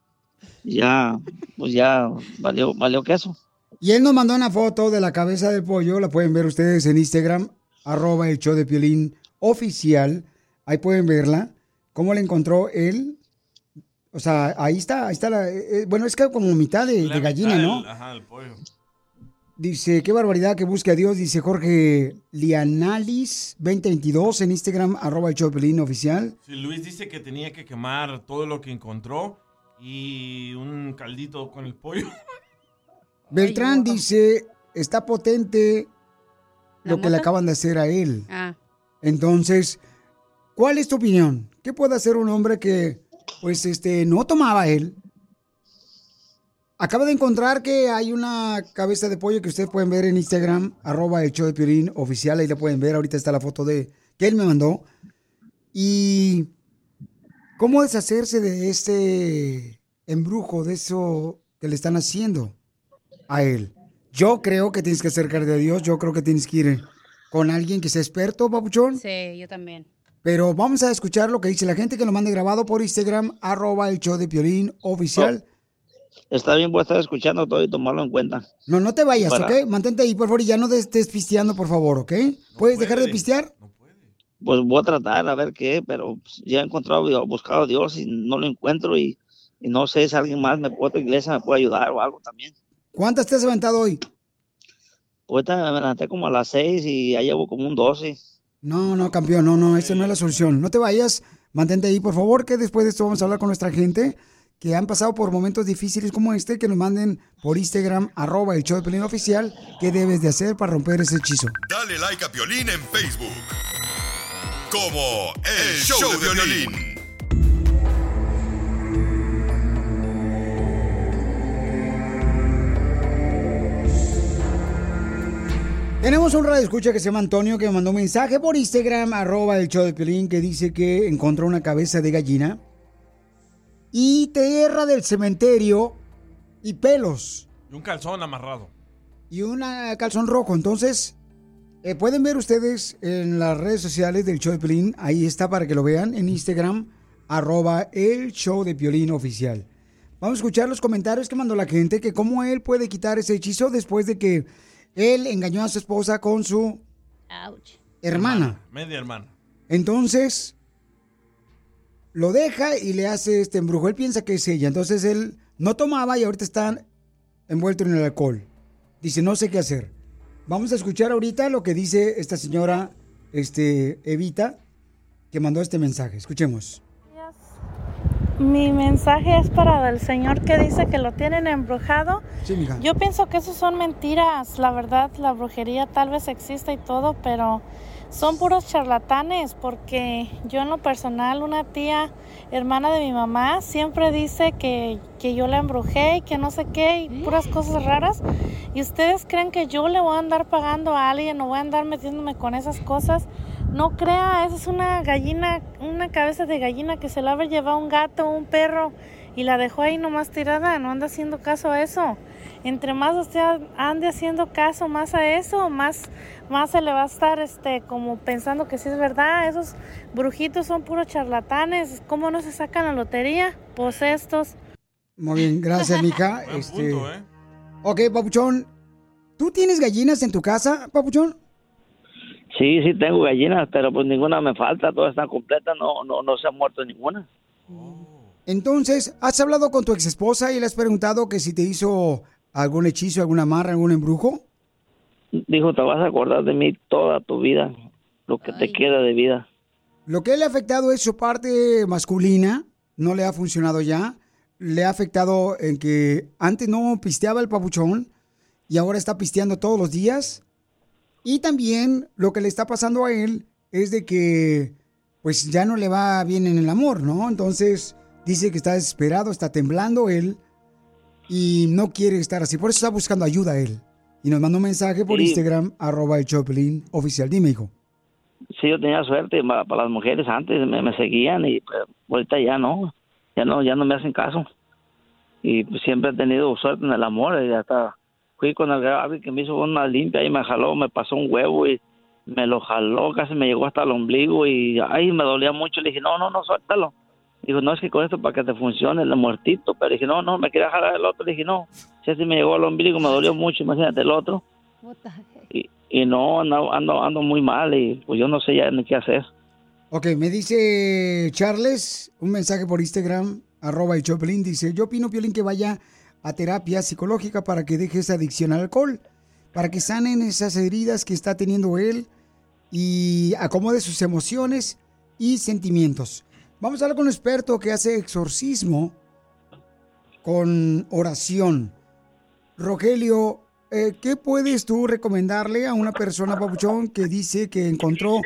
ya, pues ya valió, valió queso. Y él nos mandó una foto de la cabeza del pollo, la pueden ver ustedes en Instagram, arroba el show de Piolín oficial. Ahí pueden verla. ¿Cómo la encontró él? O sea, ahí está, ahí está la... eh, bueno, es que como mitad de, de gallina, ¿no? el- ajá, el pollo. Dice, qué barbaridad que busque a Dios, dice Jorge Lianalis 2022 en Instagram, arroba el show de Piolín oficial. Sí, Luis dice que tenía que quemar todo lo que encontró y un caldito con el pollo. Beltrán dice, está potente lo que le acaban de hacer a él. Ah. Entonces, ¿cuál es tu opinión? ¿Qué puede hacer un hombre que, pues, este, no tomaba él? Acaba de encontrar que hay una cabeza de pollo que ustedes pueden ver en Instagram, arroba el show de Piolín oficial, ahí la pueden ver, ahorita está la foto de que él me mandó. Y cómo deshacerse de este embrujo, de eso que le están haciendo a él. Yo creo que tienes que acercarte a Dios, yo creo que tienes que ir con alguien que sea experto, papuchón. Sí, yo también. Pero vamos a escuchar lo que dice la gente que lo mande grabado por Instagram, arroba el show de Piolín oficial. Está bien, voy a estar escuchando todo y tomarlo en cuenta. No, no te vayas, Para- ¿ok? Mantente ahí, por favor, y ya no te estés pisteando, por favor, ¿ok? ¿Puedes dejar de pistear? Pues voy a tratar a ver qué, pero pues, ya he encontrado, he buscado a Dios y no lo encuentro y, y no sé si alguien más me puede, otra iglesia me puede ayudar o algo también. ¿Cuántas te has aventado hoy? Ahorita me levanté como a las seis y ya llevo como un 12. No, no, campeón, no, no, esa no es la solución. No te vayas, mantente ahí, por favor, que después de esto vamos a hablar con nuestra gente que han pasado por momentos difíciles como este, que nos manden por Instagram, arroba el show de Piolín oficial, qué debes de hacer para romper ese hechizo. Dale like a Piolín en Facebook. Como El, Show, de Piolín. Tenemos un radio escucha que se llama Antonio que me mandó un mensaje por Instagram, arroba el show de Piolín, que dice que encontró una cabeza de gallina y tierra del cementerio y pelos Y un calzón amarrado. y un calzón rojo. Entonces, eh, pueden ver ustedes en las redes sociales del show de Piolín, ahí está para que lo vean, en Instagram, arroba el show de Piolín oficial. Vamos a escuchar los comentarios que mandó la gente, que cómo él puede quitar ese hechizo después de que él engañó a su esposa con su Ouch. hermana. Media hermana. Entonces, lo deja y le hace este embrujo. Él piensa que es ella. Entonces, él no tomaba y ahorita está envuelto en el alcohol. Dice, no sé qué hacer. Vamos a escuchar ahorita lo que dice esta señora este, Evita, que mandó este mensaje. Escuchemos. Mi mensaje es para el señor que dice que lo tienen embrujado. Sí, mija. Yo pienso que eso son mentiras. La verdad, la brujería tal vez exista y todo, pero son puros charlatanes porque yo en lo personal, una tía hermana de mi mamá siempre dice que, que yo la embrujé y que no sé qué y puras cosas raras. ¿Y ustedes creen que yo le voy a andar pagando a alguien o voy a andar metiéndome con esas cosas? No crea, esa es una gallina, una cabeza de gallina que se la haber llevado un gato o un perro y la dejó ahí nomás tirada, no anda haciendo caso a eso. Entre más usted ande haciendo caso más a eso, más, más se le va a estar este como pensando que sí es verdad. Esos brujitos son puros charlatanes. ¿Cómo no se sacan la lotería? Pues estos. Muy bien, gracias, mija. Este... Ok, Papuchón. ¿Tú tienes gallinas en tu casa, Papuchón? Sí, sí tengo gallinas, pero pues ninguna me falta, todas están completas, no, no, no se ha muerto ninguna. Entonces, ¿has hablado con tu ex esposa y le has preguntado que si te hizo algún hechizo, alguna amarra, algún embrujo? Dijo, te vas a acordar de mí toda tu vida, lo que te queda de vida. Lo que le ha afectado es su parte masculina, no le ha funcionado ya. Le ha afectado en que antes no pisteaba el papuchón y ahora está pisteando todos los días. Y también lo que le está pasando a él es de que pues ya no le va bien en el amor, ¿no? Entonces dice que está desesperado, está temblando él y no quiere estar así. Por eso está buscando ayuda él. Y nos mandó un mensaje por Sí. Instagram, arroba el Choplin oficial. Dime, hijo. Sí, yo tenía suerte para las mujeres antes, me, me seguían y pues, ahorita ya no, ya no, ya no me hacen caso. Y pues, siempre he tenido suerte en el amor y hasta fui con el Gaby que me hizo una limpia y me jaló, me pasó un huevo y me lo jaló, casi me llegó hasta el ombligo y ay, me dolía mucho. Le dije, no, no, no, suéltalo. Dijo, no, es que con esto para que te funcione el muertito. Pero dije, no, no, me quería jalar el otro. Le dije, no, si así me llegó al ombligo, me dolió mucho, imagínate el otro. Y, y no, ando, ando, ando muy mal y pues yo no sé ya ni qué hacer. Ok, me dice Charles, un mensaje por Instagram, arroba el Choplin, dice, yo opino, Piolín, que vaya a terapia psicológica para que deje esa adicción al alcohol, para que sanen esas heridas que está teniendo él y acomode sus emociones y sentimientos. Vamos a hablar con un experto que hace exorcismo con oración. Rogelio, eh, ¿qué puedes tú recomendarle a una persona, Papuchón, que dice que encontró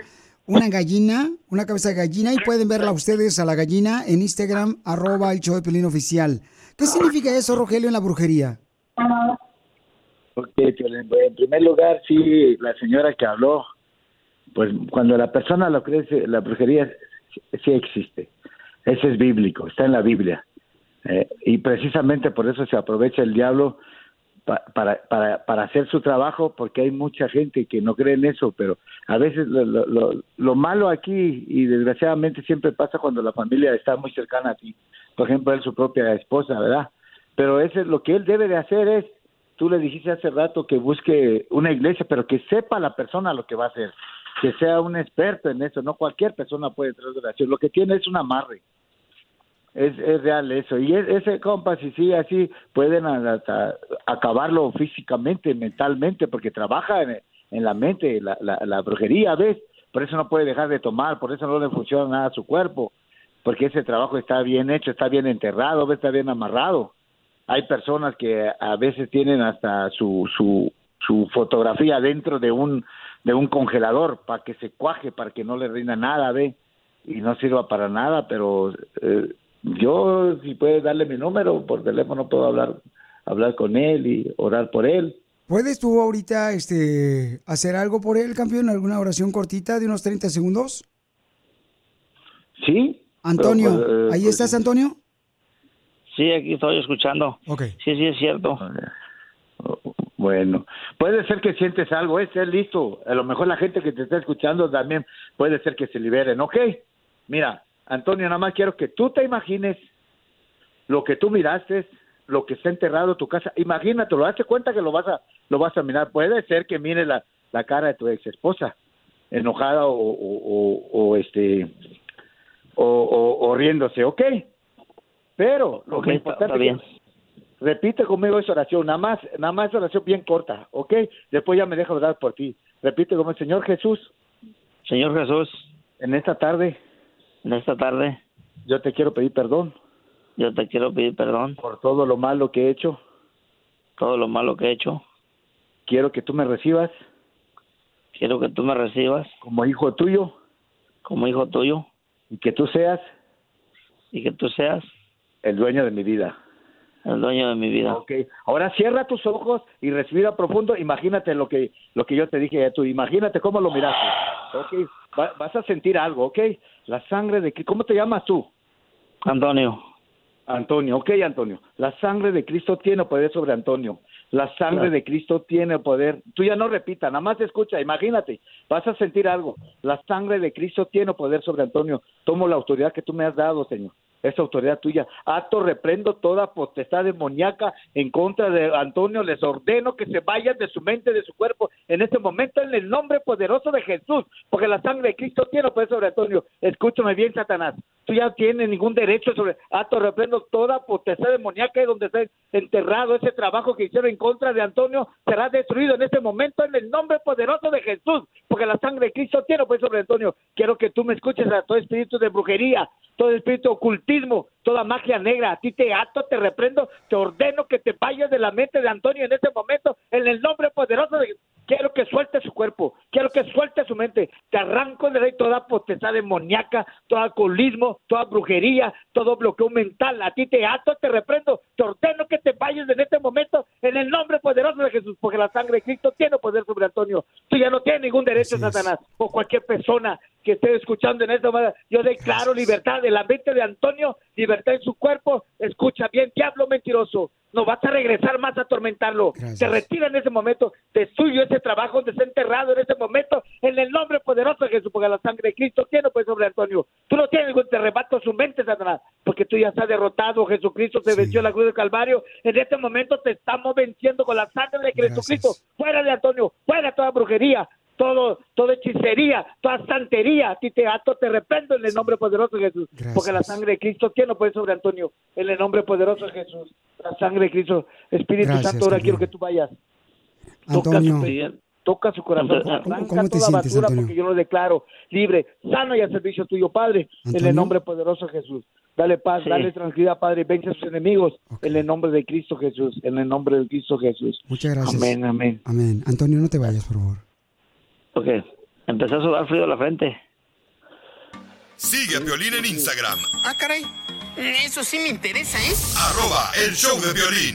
una gallina, una cabeza de gallina, y pueden verla ustedes a la gallina en Instagram, arroba el show de Pelín Oficial? ¿Qué significa eso, Rogelio, en la brujería? Ok, pues, en primer lugar, sí, la señora que habló, pues cuando la persona lo cree, la brujería sí, existe. Ese es bíblico, está en la Biblia. Eh, y precisamente por eso se aprovecha el diablo pa- para, para, para hacer su trabajo, porque hay mucha gente que no cree en eso, pero a veces lo, lo, lo, lo malo aquí, y desgraciadamente siempre pasa cuando la familia está muy cercana a ti, por ejemplo, él su propia esposa, ¿verdad? Pero ese es lo que él debe de hacer es, tú le dijiste hace rato que busque una iglesia, pero que sepa la persona lo que va a hacer, que sea un experto en eso, no cualquier persona puede entrar en oración, lo que tiene es un amarre. Es, es real eso. Y es- ese compa, si sigue así, pueden hasta acabarlo físicamente, mentalmente, porque trabaja en, en la mente, la, la, la brujería, ¿ves? Por eso no puede dejar de tomar, por eso no le funciona nada a su cuerpo, porque ese trabajo está bien hecho, está bien enterrado, está bien amarrado. Hay personas que a veces tienen hasta su, su, su fotografía dentro de un, de un congelador para que se cuaje, para que no le rinda nada, ¿ve? y no sirva para nada, pero eh, yo si puedes darle mi número por teléfono puedo hablar hablar con él y orar por él. ¿Puedes tú ahorita este, hacer algo por él, campeón? ¿Alguna oración cortita de unos 30 segundos? Sí. Antonio, Pero, pues, eh, ¿ahí pues, estás, Antonio? Sí, aquí estoy escuchando. Ok. Sí, sí, es cierto. Bueno, puede ser que sientes algo, es ser listo. A lo mejor la gente que te está escuchando también puede ser que se liberen, ¿ok? Mira, Antonio, nada más quiero que tú te imagines lo que tú miraste, lo que está enterrado en tu casa. Imagínatelo, hazte cuenta que lo vas a lo vas a mirar. Puede ser que mire la, la cara de tu ex esposa, enojada o, o, o- o, este o, o- o riéndose, ¿ok? Pero lo que importante bien. Repite conmigo esa oración, nada más, nada más esa oración bien corta, ¿ok? Después ya me dejo orar por ti. Repite como Señor Jesús. Señor Jesús. En esta tarde. En esta tarde. Yo te quiero pedir perdón. Yo te quiero pedir perdón. Por todo lo malo que he hecho. Todo lo malo que he hecho. Quiero que tú me recibas. Quiero que tú me recibas. Como hijo tuyo. Como hijo tuyo. Y que tú seas. Y que tú seas. El dueño de mi vida. El dueño de mi vida. Ok, ahora cierra tus ojos y respira profundo. Imagínate lo que lo que yo te dije a tú. Imagínate cómo lo miraste. Ok, va- vas a sentir algo, ok. La sangre de. ¿Cómo te llamas tú? Antonio. Antonio, ok, Antonio. La sangre de Cristo tiene poder sobre Antonio. La sangre Claro. de Cristo tiene poder. Tú ya no repita, nada más escucha, imagínate. Vas a sentir algo. La sangre de Cristo tiene poder sobre Antonio. Tomo la autoridad que tú me has dado, Señor. Es autoridad tuya. Acto reprendo toda potestad demoníaca en contra de Antonio. Les ordeno que se vayan de su mente, de su cuerpo, en este momento, en el nombre poderoso de Jesús, porque la sangre de Cristo tiene poder sobre Antonio. Escúchame bien, Satanás. Tú ya no tienes ningún derecho sobre. Acto reprendo toda potestad demoníaca y donde esté enterrado ese trabajo que hicieron en contra de Antonio será destruido en este momento en el nombre poderoso de Jesús, porque la sangre de Cristo tiene poder sobre Antonio. Quiero que tú me escuches a todo espíritu de brujería, todo espíritu ocultismo, toda magia negra. A ti te ato, te reprendo, te ordeno que te vayas de la mente de Antonio en este momento en el nombre poderoso de Quiero que suelte su cuerpo, quiero que suelte su mente. Te arranco de ahí toda potestad demoníaca, todo alcoholismo, toda brujería, todo bloqueo mental. A ti te ato, te reprendo, te ordeno que te vayas en este momento en el nombre poderoso de Jesús, porque la sangre de Cristo tiene poder sobre Antonio. Tú ya no tienes ningún derecho, Satanás, o cualquier persona que esté escuchando en esta manera. Yo declaro libertad de la mente de Antonio, libertad en su cuerpo. Escucha bien, diablo mentiroso. No vas a regresar más a atormentarlo. Te retira en ese momento. Te suyo ese trabajo donde está enterrado en ese momento. En el nombre poderoso de Jesús, porque la sangre de Cristo tiene pues sobre Antonio. Tú no tienes ningún te rebato su mente, Satanás, porque tú ya estás derrotado. Jesucristo se venció en la cruz del Calvario. En este momento te estamos venciendo con la sangre de Jesucristo. Fuera de Antonio, fuera toda brujería, todo, toda hechicería, toda santería, a ti te ato, te reprendo en el nombre poderoso de Jesús, porque la sangre de Cristo tiene poder sobre Antonio, en el nombre poderoso de Jesús, la sangre de Cristo, Espíritu Gracias, Santo, ahora quiero que tú vayas, toca Antonio. su, pe- toca su corazón, arranca cómo te toda sientes, basura, Antonio? porque yo lo declaro libre, sano y al servicio tuyo, Padre, en Antonio. el nombre poderoso de Jesús. Dale paz, Sí. dale tranquilidad, Padre, vence a sus enemigos, en el nombre de Cristo Jesús, en el nombre de Cristo Jesús. Muchas gracias. Amén, amén. Amén. Antonio, no te vayas, por favor. Ok, empecé a sudar frío la frente. Sigue a Piolín en Instagram, Ah, caray. Eso sí me interesa, ¿eh? arroba el show de violín.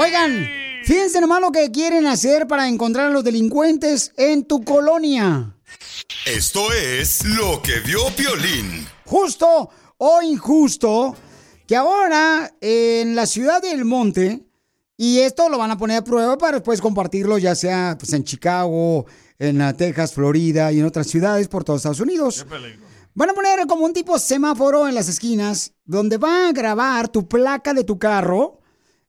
Oigan, fíjense nomás lo que quieren hacer para encontrar a los delincuentes en tu colonia. Esto es lo que vio Piolín. Justo o injusto, que ahora en la ciudad del monte, y esto lo van a poner a prueba para después compartirlo, ya sea pues, en Chicago, en Texas, Florida y en otras ciudades por todos Estados Unidos. Van a poner como un tipo semáforo en las esquinas donde va a grabar tu placa de tu carro,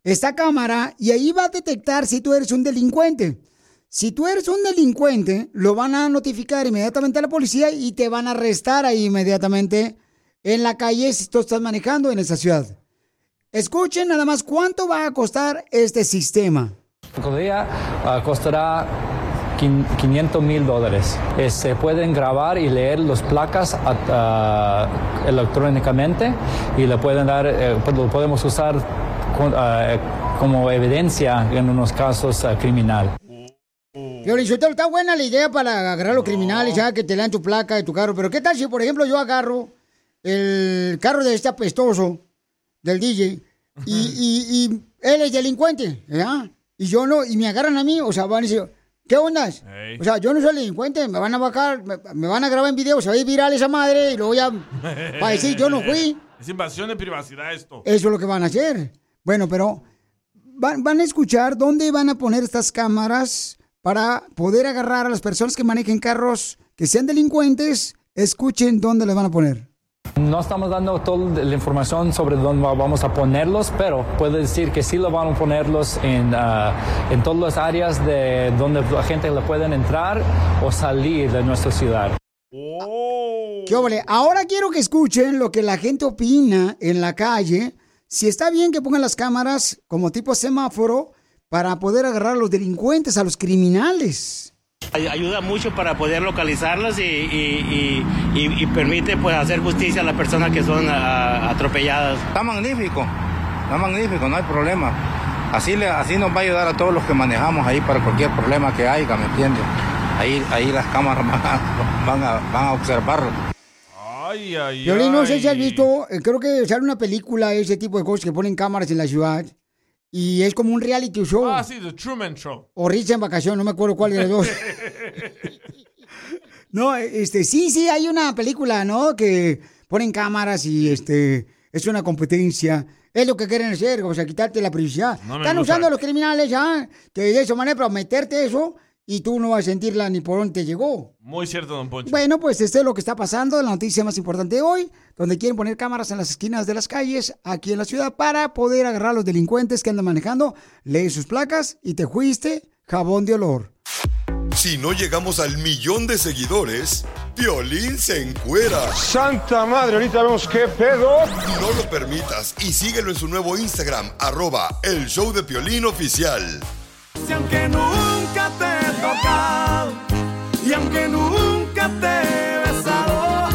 esta cámara, y ahí va a detectar si tú eres un delincuente. Si tú eres un delincuente, lo van a notificar inmediatamente a la policía y te van a arrestar ahí inmediatamente en la calle si tú estás manejando en esa ciudad. Escuchen nada más cuánto va a costar este sistema. día ah, costará quin- 500 mil dólares. Se pueden grabar y leer las placas ah, ah, electrónicamente y le pueden dar, eh, pues, lo podemos usar como evidencia en unos casos ah, criminal. Piolinsotelo, está buena la idea para agarrar a los criminales, ya que te dan tu placa de tu carro. Pero ¿qué tal si, por ejemplo, yo agarro el carro de este apestoso del DJ y, y- y él es delincuente, ¿verdad? Y yo no, y me agarran a mí, o sea, van a decir, ¿qué onda? O sea, yo no soy delincuente, me van a bajar, me, me van a grabar en video, se va a ir viral esa madre y luego ya va a decir, yo no fui. Es invasión de privacidad esto. Eso es lo que van a hacer. Bueno, pero van, van a escuchar dónde van a poner estas cámaras para poder agarrar a las personas que manejen carros que sean delincuentes. Escuchen dónde las van a poner. No estamos dando toda la información sobre dónde va- vamos a ponerlos, pero puedo decir que sí lo van a ponerlos en, ah, en todas las áreas de donde la gente le pueden entrar o salir de nuestra ciudad. ¿Qué óvole? Ahora quiero que escuchen lo que la gente opina en la calle. Si está bien que pongan las cámaras como tipo semáforo para poder agarrar a los delincuentes, a los criminales. Ay- Ayuda mucho para poder localizarlos y, y- y- y- y permite pues hacer justicia a las personas que son atropelladas. Está magnífico, está magnífico, no hay problema. Así, le, así nos va a ayudar a todos los que manejamos ahí para cualquier problema que haya, ¿me entiendes? Ahí, ahí las cámaras van a, van a, van a observarlo. Ay, ay, Violín, no sé si has visto, eh, creo que sale una película, ese tipo de cosas que ponen cámaras en la ciudad. Y es como un reality show. Ah, sí, The Truman Show. O Risa en vacación, no me acuerdo cuál de los dos. No, este, sí, sí, hay una película, ¿no? Que ponen cámaras y este es una competencia. Es lo que quieren hacer, o sea, quitarte la privacidad. No Están gusta. usando los criminales ya, que de esa manera para meterte eso y tú no vas a sentirla ni por dónde te llegó. Muy cierto, don Poncho. Bueno, pues este es lo que está pasando, la noticia más importante de hoy, donde quieren poner cámaras en las esquinas de las calles aquí en la ciudad para poder agarrar a los delincuentes que andan manejando, lee sus placas y te fuiste jabón de olor. Si no llegamos al millón de seguidores, Piolín se encuera. Santa madre, ahorita vemos qué pedo. No lo permitas y síguelo en su nuevo Instagram, arroba el show de Piolín oficial. Si aunque nunca te tocado y aunque nunca te he besado,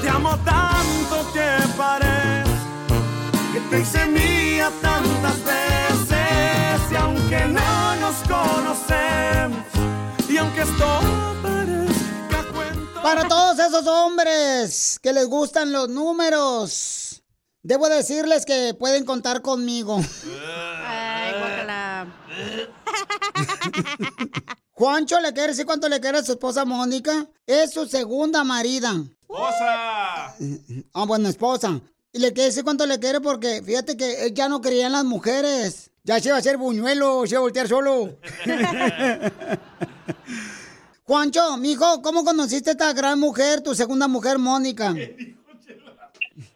te amo tanto que parece que te hice mía tantas veces. Y aunque no nos conocemos y aunque esto parezca cuento. Para todos esos hombres que les gustan los números, debo decirles que pueden contar conmigo. Ay, guácala. Juancho le quiere decir cuánto le quiere a su esposa Mónica. Es su segunda marida. ¡Esposa! Ah, bueno, esposa. Y le quiere decir cuánto le quiere porque fíjate que él ya no creía en las mujeres. Ya se iba a hacer buñuelo, se iba a voltear solo. Juancho, mijo, ¿cómo conociste a esta gran mujer, tu segunda mujer, Mónica?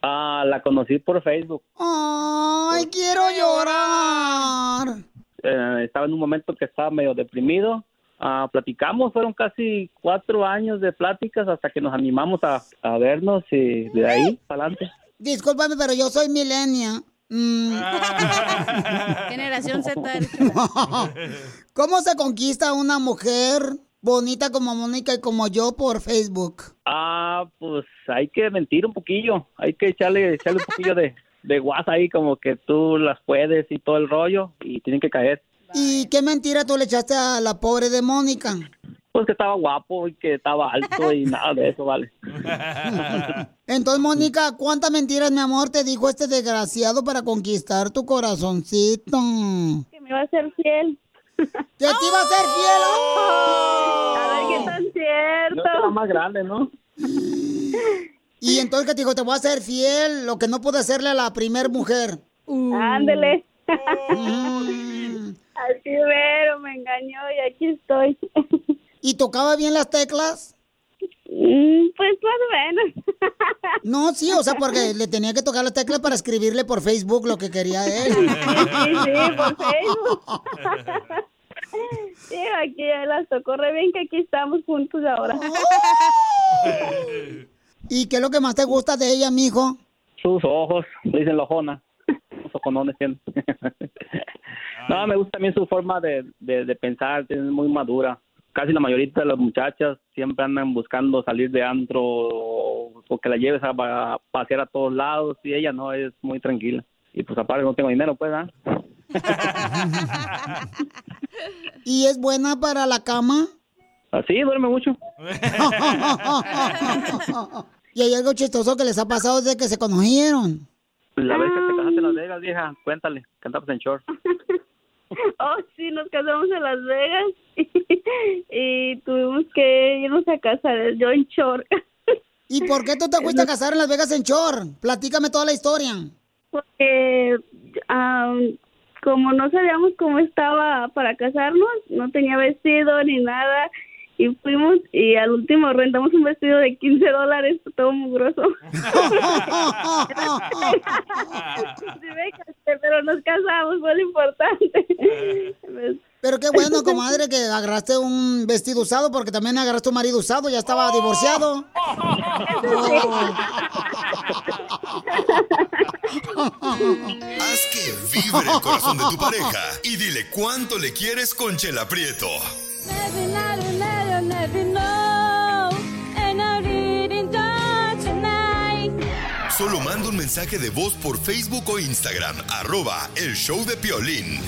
Ah, la conocí por Facebook. Ay, quiero llorar. Eh, estaba en un momento que estaba medio deprimido. Ah, platicamos, fueron casi cuatro años de pláticas hasta que nos animamos a, a vernos y de ahí para adelante. Discúlpame, pero yo soy milenia. Mm. Generación Z. ¿Cómo se conquista una mujer bonita como Mónica y como yo por Facebook? Ah, pues hay que mentir un poquillo, hay que echarle, echarle un poquillo de, de guasa ahí como que tú las puedes y todo el rollo y tienen que caer. ¿Y qué mentira tú le echaste a la pobre de Mónica? Pues que estaba guapo y que estaba alto y nada de eso, vale. Entonces, Mónica, ¿cuántas mentiras, mi amor, te dijo este desgraciado para conquistar tu corazoncito? Que me iba a ser fiel. ¿Que te iba a ser fiel? A ver qué tan cierto. Yo era más grande, ¿no? Y entonces que te dijo, te voy a ser fiel, lo que no pude hacerle a la primer mujer. Ándele. Mm. Así pero me engañó y aquí estoy. ¿Y tocaba bien las teclas? Mm, Pues más o menos. No, sí, o sea, porque le tenía que tocar las teclas para escribirle por Facebook lo que quería él. Sí, sí, por Facebook. Sí, aquí ya las tocó re bien que aquí estamos juntos ahora. ¿Y qué es lo que más te gusta de ella, mijo? Sus ojos, le dicen lojona. Los ojonones tienen. No, me gusta también su forma de, de, de pensar, es muy madura. Casi la mayoría de las muchachas siempre andan buscando salir de antro o, que la lleves a, pa- pasear a todos lados y ella no, es muy tranquila. Y pues aparte no tengo dinero, pues, ¿ah? ¿Y es buena para la cama? Así, duerme mucho. y hay algo chistoso que les ha pasado desde que se conocieron. La vez que te casaste en Las Vegas, vieja, cuéntale, cantamos en short. Oh, sí, nos casamos en Las Vegas y, tuvimos que irnos a casar yo en short. ¿Y por qué tú te fuiste a casar en Las Vegas en short? Platícame toda la historia. Porque ah, como no sabíamos cómo estaba para casarnos, no tenía vestido ni nada Y fuimos y al último rentamos un vestido de 15 dólares, todo mugroso. Pero nos casamos, fue lo importante. Pero qué bueno, comadre, que agarraste un vestido usado porque también agarraste un marido usado, ya estaba divorciado. Haz que vibre el corazón de tu pareja y dile cuánto le quieres con Chela Prieto. Solo manda un mensaje de voz por Facebook o Instagram, arroba el show de Piolín.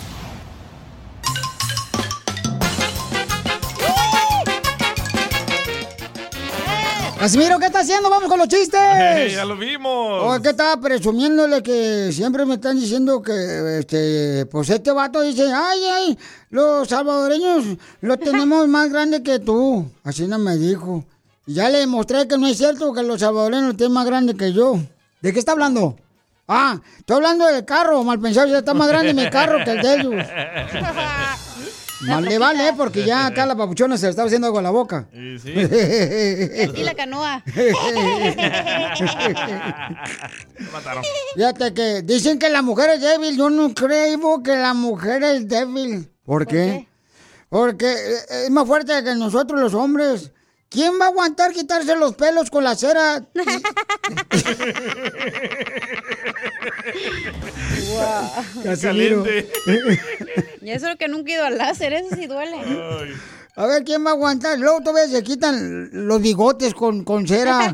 Casimiro, ¿qué está haciendo? Vamos con los chistes. ya lo vimos. Oh, ¿qué estaba presumiéndole que siempre me están diciendo que, este, pues este vato dice, ay, ay, los salvadoreños lo tenemos más grande que tú. Así no me dijo. Y ya le demostré que no es cierto que los salvadoreños lo tienen más grande que yo. ¿De qué está hablando? Ah, estoy hablando del carro, mal pensado, ya está más grande mi carro que el de ellos. Mal le vale, porque ya acá la papuchona se le estaba haciendo algo a la boca. Y la canoa. mataron. Fíjate que dicen que la mujer es débil. Yo no creo que la mujer es débil. ¿Por qué? Porque eh, es más fuerte que nosotros los hombres. ¿Quién va a aguantar quitarse los pelos con la cera? Casimiro. Y eso es lo que nunca he ido al láser, eso sí duele. A ver, ¿quién va a aguantar? Luego todavía se quitan los bigotes con, con cera.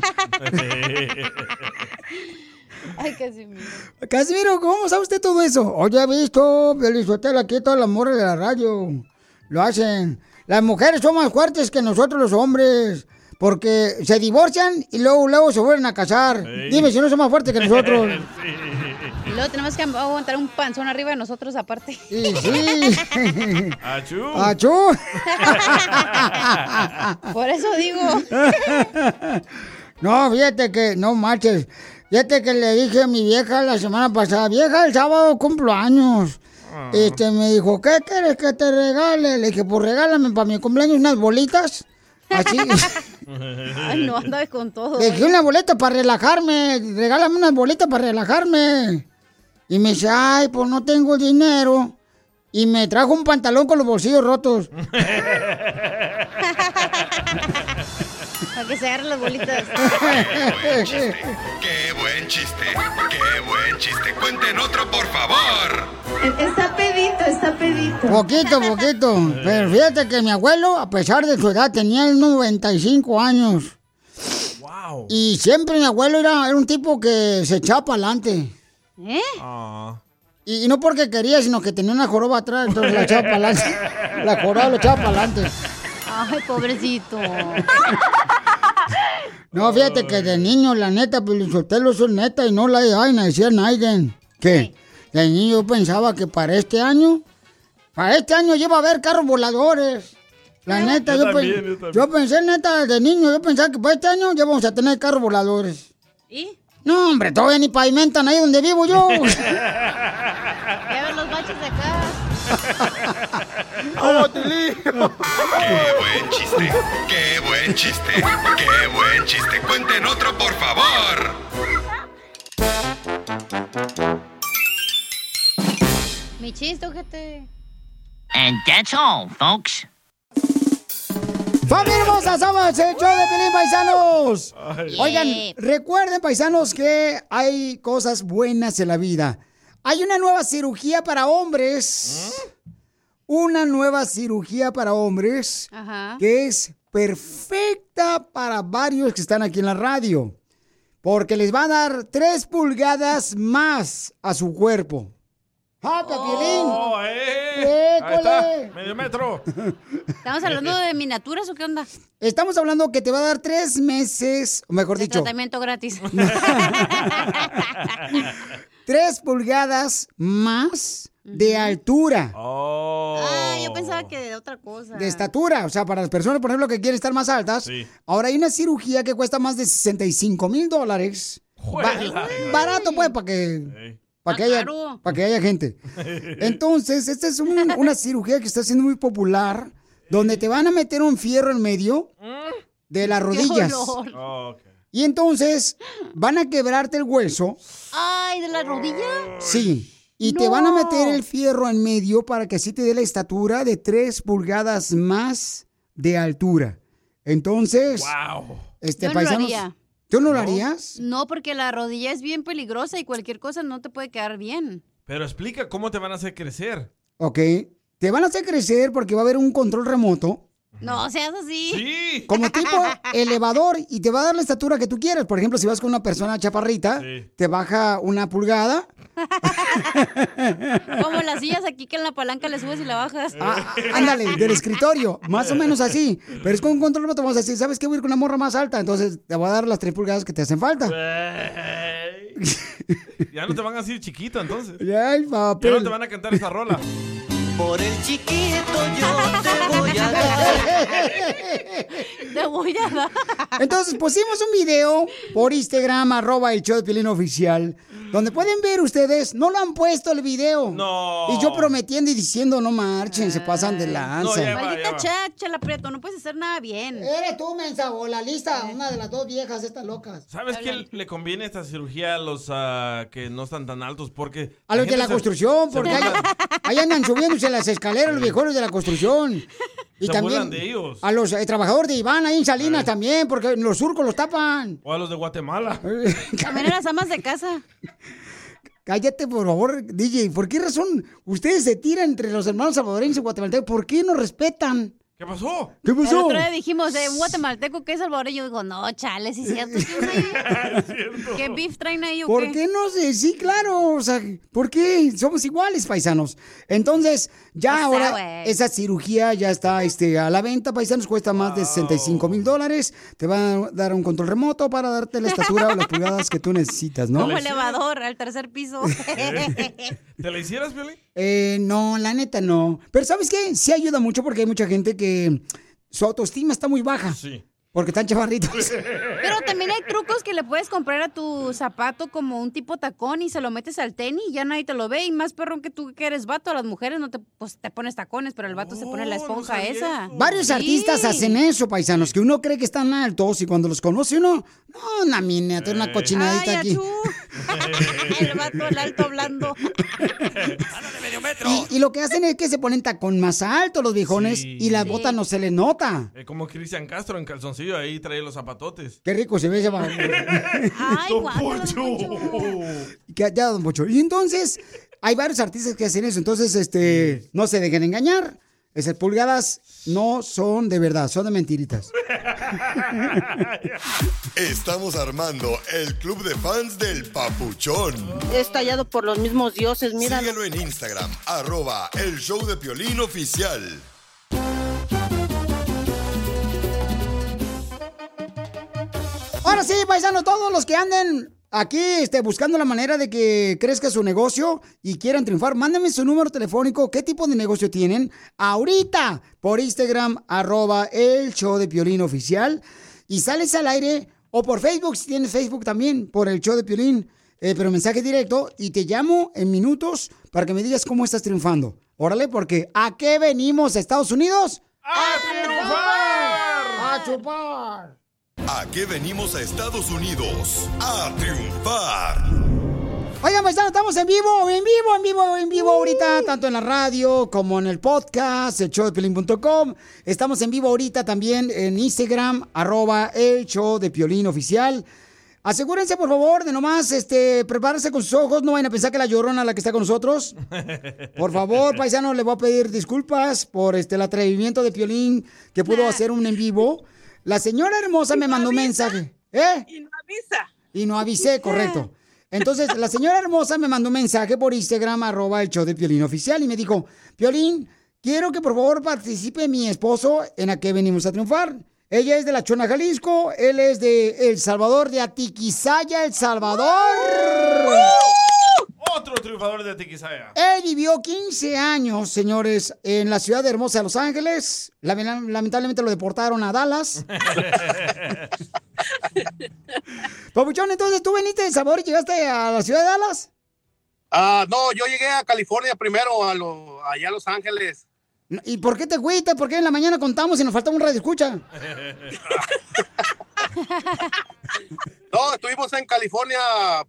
Ay, Casimiro. Casimiro, ¿cómo sabe usted todo eso? Oye, he visto, Felizotelo, aquí todas las morras de la radio lo hacen. Las mujeres son más fuertes que nosotros los hombres. Porque se divorcian y luego, luego se vuelven a casar. Dime si no son más fuertes que nosotros. Y luego tenemos que aguantar un panzón arriba de nosotros aparte. Sí, sí. Achú. ¡Achú! Por eso digo. No, fíjate que, no marches. Fíjate que le dije a mi vieja la semana pasada, vieja, el sábado cumplo años. Este, me dijo, ¿qué quieres que te regale? Le dije, pues regálame para mi cumpleaños unas bolitas. Así. Ay, no, anda con todo. Dije una boleta para relajarme. Regálame unas bolitas para relajarme. Y me dice, ay, pues no tengo dinero. Y me trajo un pantalón con los bolsillos rotos. Para que se agarren las bolitas. ¡Qué buen chiste! ¡Qué buen chiste! ¡Cuenten otro, por favor! Está pedito, está pedito. Poquito, poquito. Pero fíjate que mi abuelo, a pesar de su edad, tenía 95 años. Wow. Y siempre mi abuelo era, era un tipo que se echaba para adelante. ¿Eh? Y, y no porque quería, sino que tenía una joroba atrás, entonces la echaba para adelante. La joroba lo echaba para adelante. Ay, pobrecito. No, fíjate que de niño, la neta, pues Sotelo, eso es neta y no la de vaina, decía Naiden. Que de niño yo pensaba que para este año, para este año ya iba a haber carros voladores. La neta, Yo yo, también, yo pensé neta de niño, yo pensaba que para este año ya vamos a tener carros voladores. ¿Y? No, hombre, todavía ni pavimentan ahí donde vivo yo. Ya ven los baches de acá. ¡Qué buen chiste! ¡Qué buen chiste! ¡Qué buen chiste! ¡Cuenten otro, por favor! Mi chiste, ojete. And that's all, folks. ¡Familia hermosa! ¡Somos el show de Pelín Paisanos! Ay. Oigan, recuerden, paisanos, que hay cosas buenas en la vida. Hay una nueva cirugía para hombres. Una nueva cirugía para hombres Ajá. que es perfecta para varios que están aquí en la radio. Porque les va a dar tres pulgadas más a su cuerpo. ¡Ah, Piolín! Oh, eh. Ahí está, medio metro. ¿Estamos hablando de miniaturas o qué onda? Estamos hablando que te va a dar tres meses, o mejor De dicho, tratamiento gratis. tres pulgadas más de altura. Ah, yo pensaba que de otra cosa. De estatura, o sea, para las personas, por ejemplo, que quieren estar más altas. Sí. Ahora hay una cirugía que cuesta más de 65 mil dólares. Ba- barato, pues, para que, para que, Ah, haya, caro. para que haya gente. Entonces, esta es un- una cirugía que está siendo muy popular donde te van a meter un fierro en medio de las rodillas. Oh. Y entonces van a quebrarte el hueso. Ay, ¿de la rodilla? Sí. Y te van a meter el fierro en medio para que así te dé la estatura de 3 pulgadas más de altura. Entonces, Wow. este Yo no lo paisanos- haría. ¿Tú no lo harías? No, porque la rodilla es bien peligrosa y cualquier cosa no te puede quedar bien. Pero explica cómo te van a hacer crecer. Ok. Te van a hacer crecer porque va a haber un control remoto. No seas así. Como tipo elevador y te va a dar la estatura que tú quieras. Por ejemplo, si vas con una persona chaparrita, te baja una pulgada. Como las sillas aquí que en la palanca le subes y la bajas. Ah, ándale, del escritorio, más o menos así. Pero es con un control remoto, vamos a decir, ¿sabes qué? Voy a ir con una morra más alta, entonces te voy a dar las tres pulgadas que te hacen falta. Ya no te van a decir chiquito entonces. Ay, Ya no papel. te van a cantar esa rola. Por el chiquito yo te voy a dar. Te voy a dar. Entonces pusimos un video por Instagram, arroba el show de Piolín Oficial, donde pueden ver ustedes, no lo han puesto el video. No. Y yo prometiendo y diciendo, no marchen, se pasan de lanza. Maldita chacha, la prieto, no puedes hacer nada bien. Eres tú, mensa, o la lista, una de las dos viejas estas locas. ¿Sabes qué le conviene esta cirugía a los ah, que no están tan altos? Porque. A los de la se- construcción, porque ahí andan subiéndose las escaleras los viejones de la construcción. Y Se también de ellos. a los eh, trabajadores de Iván ahí en Salinas también, porque los surcos los tapan. O a los de Guatemala. También a las amas de casa. Cállate, por favor, DJ. ¿Por qué razón ustedes se tiran entre los hermanos salvadoreños y guatemaltecos? ¿Por qué no respetan? ¿Qué pasó? ¿Qué El pasó? otro día dijimos de un guatemalteco que es salvadoreño. Digo, no, chale, sí es cierto. ¿Qué, ¿Qué beef traen ahí o ¿Por qué? qué no sé? Sí, claro. O sea, ¿por qué? Somos iguales, paisanos. Entonces, ya O sea, ahora esa cirugía ya está este, a la venta, paisanos. Cuesta más de 65 mil dólares. Te van a dar un control remoto para darte la estatura o las pulgadas que tú necesitas, ¿no? Como elevador al tercer piso. ¿Te la hicieras, Piolín? Eh, no, la neta no. Pero ¿sabes qué? Sí ayuda mucho porque hay mucha gente que su autoestima está muy baja. Sí. Porque están chavarritos. Pero también hay trucos que le puedes comprar a tu zapato como un tipo tacón y se lo metes al tenis y ya nadie te lo ve. Y más perrón que tú que eres vato, a las mujeres no te, pues, te pones tacones, pero el vato se pone la esponja esa. Varios Sí. artistas hacen eso, paisanos, que uno cree que están altos y cuando los conoce uno, no, una miniatura, una cochinadita Ay, aquí. el vato, el alto hablando. Y, y lo que hacen es que se ponen tacón más alto los viejones y las botas no se les nota. Eh, como Cristian Castro en ahí trae los zapatotes. Qué rico se ve ese va- Ay, Don Poncho. ya, don Pocho. Y entonces, hay varios artistas que hacen eso. Entonces, este, no se dejen engañar. Esas pulgadas no son de verdad, son de mentiritas. Estamos armando el club de fans del Papuchón. Es tallado por los mismos dioses, mira. Síguelo en Instagram, arroba el show de Piolín oficial. Ahora sí, paisano, todos los que anden aquí este, buscando la manera de que crezca su negocio y quieran triunfar, mándenme su número telefónico, qué tipo de negocio tienen, ahorita por Instagram, arroba el show de Piolín oficial, y sales al aire, o por Facebook, si tienes Facebook también, por el show de Piolín, eh, pero mensaje directo, y te llamo en minutos para que me digas cómo estás triunfando. Órale, porque ¿a qué venimos, Estados Unidos? ¡A triunfar! ¡A chupar! ¿A qué venimos a Estados Unidos? A triunfar. Oigan, paisanos, estamos en vivo, en vivo, en vivo, en vivo ahorita, tanto en la radio como en el podcast, el show de Piolín.com. Estamos en vivo ahorita también en Instagram, arroba el show de Piolín oficial. Asegúrense, por favor, de nomás este, prepararse con sus ojos. No vayan a pensar que la llorona es la que está con nosotros. Por favor, paisanos, le voy a pedir disculpas por este, el atrevimiento de Piolín que pudo hacer un en vivo. La señora hermosa me mandó un mensaje. ¿Eh? Y no avisa. Y no avisé, correcto. Entonces, la señora hermosa me mandó un mensaje por Instagram, arroba el show de Piolín oficial, y me dijo, Piolín, quiero que por favor participe mi esposo en a qué venimos a triunfar. Ella es de La Chona, Jalisco, él es de El Salvador, de Atiquizaya, El Salvador. Otro triunfador de Tiquisaya. Él vivió 15 años, señores, en la ciudad hermosa de Los Ángeles. Lame- Lamentablemente lo deportaron a Dallas. Papuchón, entonces tú veniste de Salvador y llegaste a la ciudad de Dallas. Ah, no, yo llegué a California primero, a lo- allá a Los Ángeles. ¿Y por qué te fuiste? ¿Por qué en la mañana contamos y nos faltaba un radio escucha? No, estuvimos en California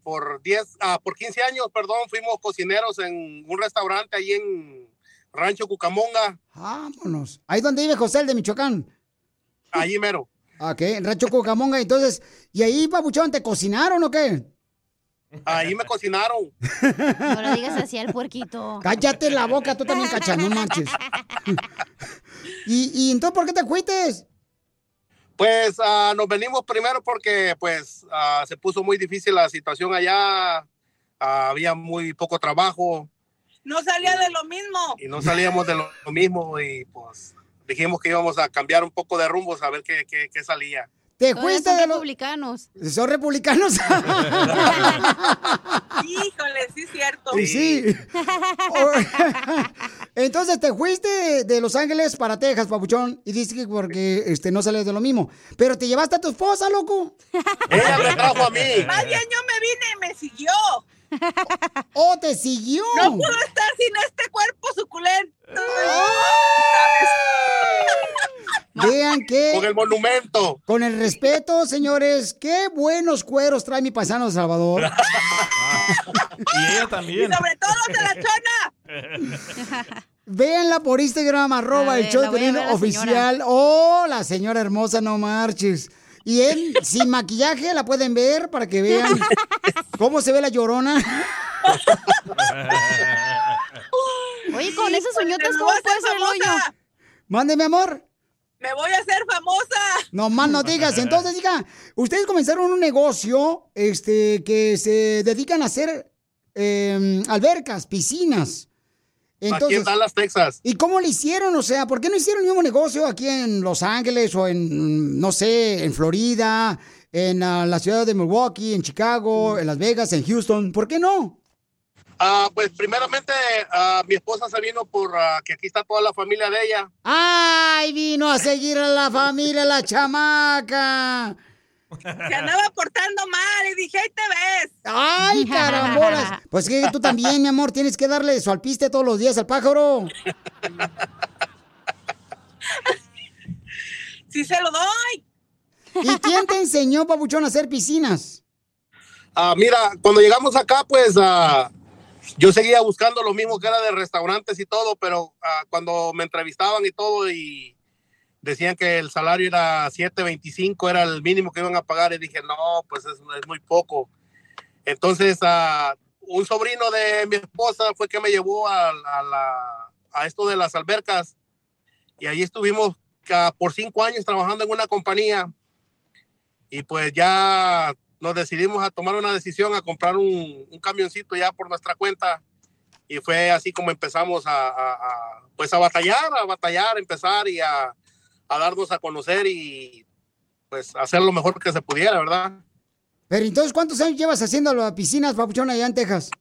por 10, ah, por 15 años, perdón, fuimos cocineros en un restaurante ahí en Rancho Cucamonga, Vámonos. Ahí donde vive José, el de Michoacán. allí mero. Ok, en Rancho Cucamonga. Entonces, ¿y ahí, papuchón, te cocinaron o qué? Ahí me cocinaron. No le digas así al puerquito. Cállate la boca, tú también, cacha, no marches. ¿Y, y entonces por qué te fuiste? Pues ah, nos venimos primero porque pues ah, se puso muy difícil la situación allá, Ah, había muy poco trabajo No salía de lo mismo. y no salíamos de lo, mismo y pues dijimos que íbamos a cambiar un poco de rumbos a ver qué, qué, qué salía. Te fuiste son de los... republicanos. ¿Son republicanos? Híjole, sí es cierto. Sí, sí. Entonces te fuiste de, de Los Ángeles para Texas, papuchón, y dices que porque este, no sales de lo mismo. Pero te llevaste a tu esposa, loco. Ella me trajo a mí. Más bien yo me vine y me siguió. ¡Oh, te siguió! No puedo estar sin este cuerpo suculento. Vean que... Con el monumento. Con el respeto, señores, qué buenos cueros trae mi paisano de Salvador. Y ella también. Y sobre todo los de la chona. Véanla por Instagram, arroba el show de oficial. Oh, la señora hermosa, no marches. Y él, sin maquillaje, la pueden ver para que vean cómo se ve la llorona. Oye, con esas uñotas, Me ¿cómo puede hacer ser el hoyo? mi amor. Me voy a hacer famosa. No más no digas. Entonces, diga, ustedes comenzaron un negocio este, que se dedican a hacer eh, albercas, piscinas. Aquí en Dallas, Texas. ¿Y cómo le hicieron? O sea, ¿por qué no hicieron el mismo negocio aquí en Los Ángeles o en, no sé, en Florida, en ah, la ciudad de Milwaukee, en Chicago, en Las Vegas, en Houston? ¿Por qué no? Ah, pues primeramente ah, mi esposa se vino por ah, que aquí está toda la familia de ella. ¡Ay, vino a seguir a la familia, la chamaca! Se andaba portando mal y dije, ahí te ves. ¡Ay, carambolas! Pues que tú también, mi amor, tienes que darle su alpiste todos los días al pájaro. Sí se lo doy. ¿Y quién te enseñó, papuchón, a hacer piscinas? Ah, mira, cuando llegamos acá, pues ah, yo seguía buscando lo mismo que era de restaurantes y todo, pero ah, cuando me entrevistaban y todo y decían que el salario era 7.25, era el mínimo que iban a pagar y dije, no, pues es, es muy poco. Entonces, ah, un sobrino de mi esposa fue que me llevó a, a la- a esto de las albercas y ahí estuvimos por cinco años trabajando en una compañía y pues ya nos decidimos a tomar una decisión a comprar un, un camioncito ya por nuestra cuenta y fue así como empezamos a, a- a, pues a batallar, a batallar, empezar y a, a darnos a conocer y pues hacer lo mejor que se pudiera, ¿verdad? Pero entonces, ¿cuántos años llevas haciendo las piscinas, papuchón, allá en Texas?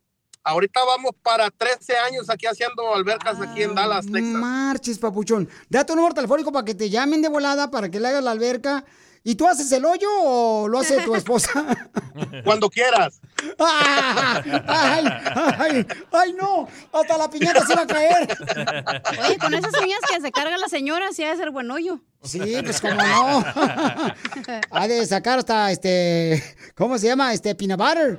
Ahorita vamos para 13 años aquí haciendo albercas aquí en Dallas, Texas. Marches, papuchón. Da tu número telefónico para que te llamen de volada, para que le hagas la alberca. ¿Y tú haces el hoyo o lo hace tu esposa? Cuando quieras. ¡Ay, ay, ay, no! Hasta la piñata se va a caer. Oye, con esas uñas que se carga la señora, sí ha de ser buen hoyo. Sí, pues como no. Ha de sacar hasta este, ¿cómo se llama? Este peanut butter.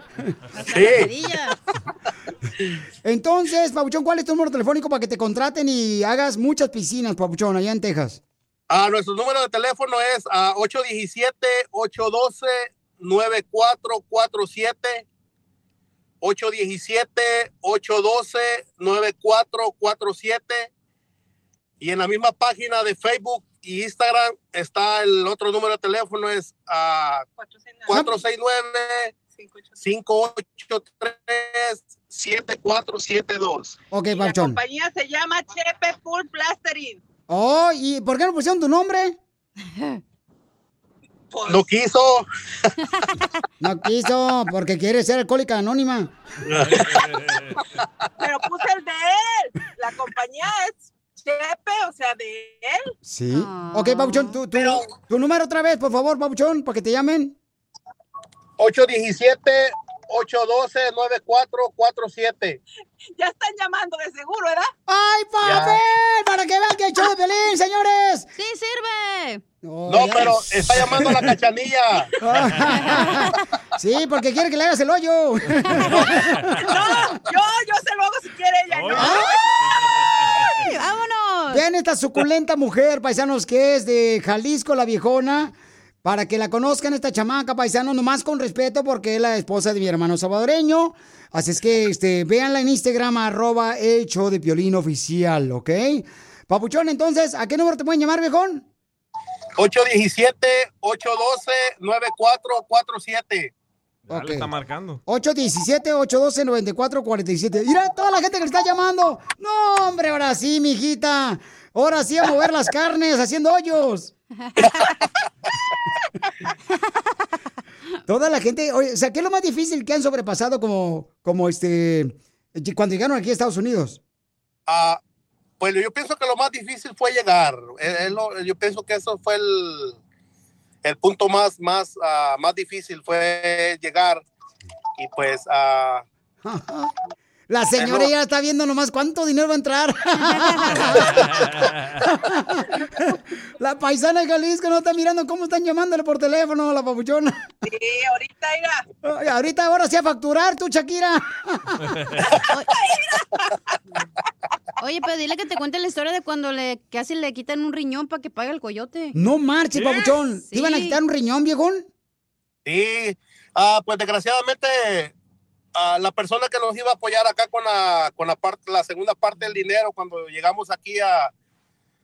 Entonces, Papuchón, ¿cuál es tu número telefónico para que te contraten y hagas muchas piscinas, Papuchón, allá en Texas? Ah, nuestro número de teléfono es ah, 817-812-9447. 817-812-9447. Y en la misma página de Facebook y Instagram está el otro número de teléfono, es ah, 469-583-7472. Ok, La compañía se llama Chepe Full Plastering. Oh, ¿y por qué no pusieron tu nombre? No quiso. No quiso, porque quiere ser alcohólica anónima. Pero puse el de él. La compañía es Chepe, o sea, de él. Sí. Ok, Papuchón, tu, tu, tu número otra vez, por favor, Papuchón, para que te llamen. 812-9447. Ya están llamando de seguro, ¿verdad? ¡Ay, papel! Para que vean que el show de Pelín, señores. Sí, sirve. No, pero está llamando la cachanilla. Sí, porque quiere que le hagas el hoyo. No, yo, yo se lo hago si quiere ella. No. ¡Ay! ¡Vámonos! Vean esta suculenta mujer, paisanos, que es de Jalisco, la viejona. Para que la conozcan esta chamaca, paisanos, nomás con respeto, porque es la esposa de mi hermano salvadoreño. Así es que, este, véanla en Instagram, arroba el show de Piolín oficial, ¿ok? Papuchón, entonces, ¿a qué número te pueden llamar, viejón? 817-812-9447. Ya Ok. le está marcando. 817-812-9447. Mira toda la gente que le está llamando. No, hombre, ahora sí, mijita. Ahora sí a mover las carnes haciendo hoyos. Toda la gente, oye, o sea, ¿qué es lo más difícil que han sobrepasado como, como este, cuando llegaron aquí a Estados Unidos? Ah, pues yo pienso que lo más difícil fue llegar. Es- es lo- yo pienso que eso fue el, el punto más, más, ah, más difícil, fue llegar. Y pues, ah, La señora ya está viendo nomás cuánto dinero va a entrar. la paisana de Jalisco no está mirando cómo están llamándole por teléfono a la papuchona. Sí, ahorita irá. Ay, ahorita ahora sí a facturar tú, Shakira. Oye, pero dile que te cuente la historia de cuando le casi le quitan un riñón para que pague el coyote. No marches, papuchón. ¿Te iban a Sí. quitar un riñón, viejón? Sí, ah, pues desgraciadamente ah, la persona que nos iba a apoyar acá con la, con la, parte, la segunda parte del dinero cuando llegamos aquí a,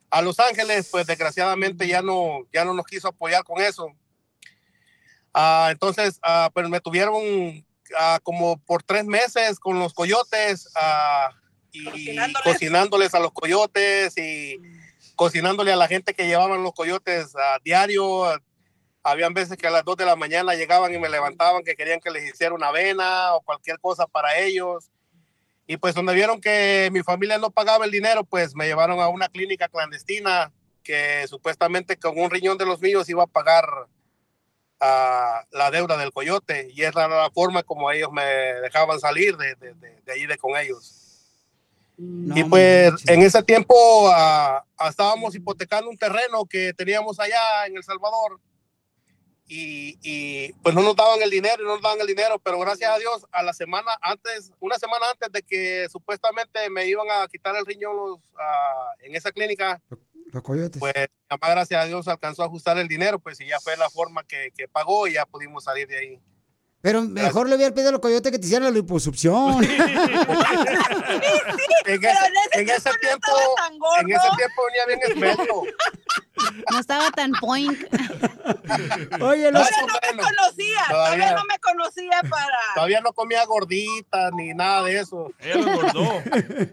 a Los Ángeles, pues desgraciadamente ya no, ya no nos quiso apoyar con eso. Ah, entonces, ah, pues me tuvieron ah, como por tres meses con los coyotes y cocinándoles. a los coyotes y cocinándole a la gente que llevaban los coyotes a diario. Habían veces que a las 2 de la mañana llegaban y me levantaban que querían que les hiciera una avena o cualquier cosa para ellos. Y pues donde vieron que mi familia no pagaba el dinero, pues me llevaron a una clínica clandestina que supuestamente con un riñón de los míos iba a pagar ah, la deuda del coyote. Y esa era la forma como ellos me dejaban salir de, de, de, de ahí de con ellos. y pues en ese tiempo ah, ah, estábamos hipotecando un terreno que teníamos allá en El Salvador y, y, pues no nos daban el dinero y no nos daban el dinero, pero gracias a Dios a la semana antes, una semana antes de que supuestamente me iban a quitar el riñón los, ah, en esa clínica, Los coyotes. pues mamá gracias a Dios alcanzó a ajustar el dinero, pues y ya fue la forma que, que pagó y ya pudimos salir de ahí. Pero mejor le hubiera pedido a los coyotes que te hicieran la liposucción. En ese, en ese tiempo, en ese tiempo venía bien esbelto. No estaba tan point. Oye, los- Todavía no me conocía, todavía Todavía. no me conocía para... Todavía no comía gordita ni nada de eso.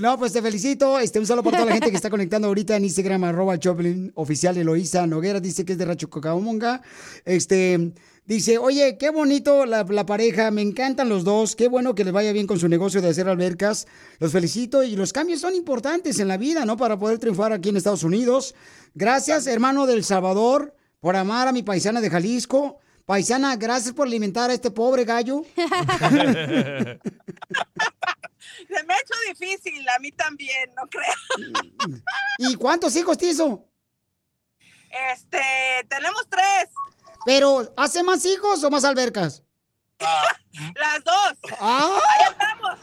No, pues te felicito. Este, un saludo para toda la gente que está conectando ahorita en Instagram, arroba Choplin oficial Eloísa Noguera, dice que es de Racho Cocamonga. Este, dice, oye, qué bonito la, la pareja, me encantan los dos, qué bueno que les vaya bien con su negocio de hacer albercas. Los felicito y los cambios son importantes en la vida, ¿no? Para poder triunfar aquí en Estados Unidos. Gracias, hermano del Salvador, por amar a mi paisana de Jalisco. Paisana, gracias por alimentar a este pobre gallo. Se me ha hecho difícil, a mí también, no creo. ¿Y cuántos hijos te hizo? Este, tenemos tres, Pero, ¿hace más hijos o más albercas? las dos. Ah. Ahí estamos.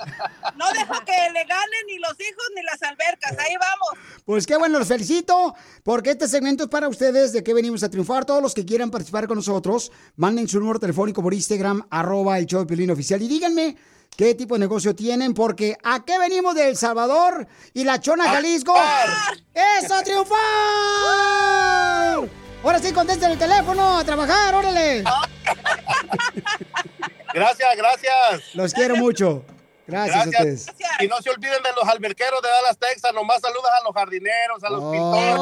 No dejo que le ganen ni los hijos ni las albercas, ahí vamos. Pues qué bueno, los felicito, porque este segmento es para ustedes de que venimos a triunfar. Todos los que quieran participar con nosotros, manden su número telefónico por Instagram, arroba el show de Piolín oficial, y díganme qué tipo de negocio tienen, porque ¿a qué venimos de El Salvador y la Chona Jalisco? ¡Eso, triunfar! Ahora sí, contesten el teléfono, a trabajar, órale. Gracias, gracias. Los quiero mucho. Gracias, a ustedes. Y no se olviden de los alberqueros de Dallas, Texas. Nomás saludas a los jardineros, a los Oh. pintores.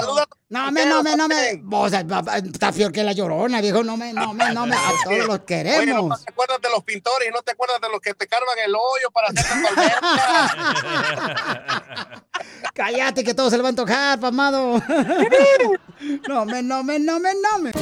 Saluda No me, no me, no me. O sea, pa- pa- está peor que la llorona, viejo. No me, no me, no me. A todos los Oye, no queremos. te acuerdas de los pintores y no te acuerdas de los que te cargan el hoyo para hacer tu alberca. Cállate que todo se le va a antojar, pamado. No me, no me, no me, no me.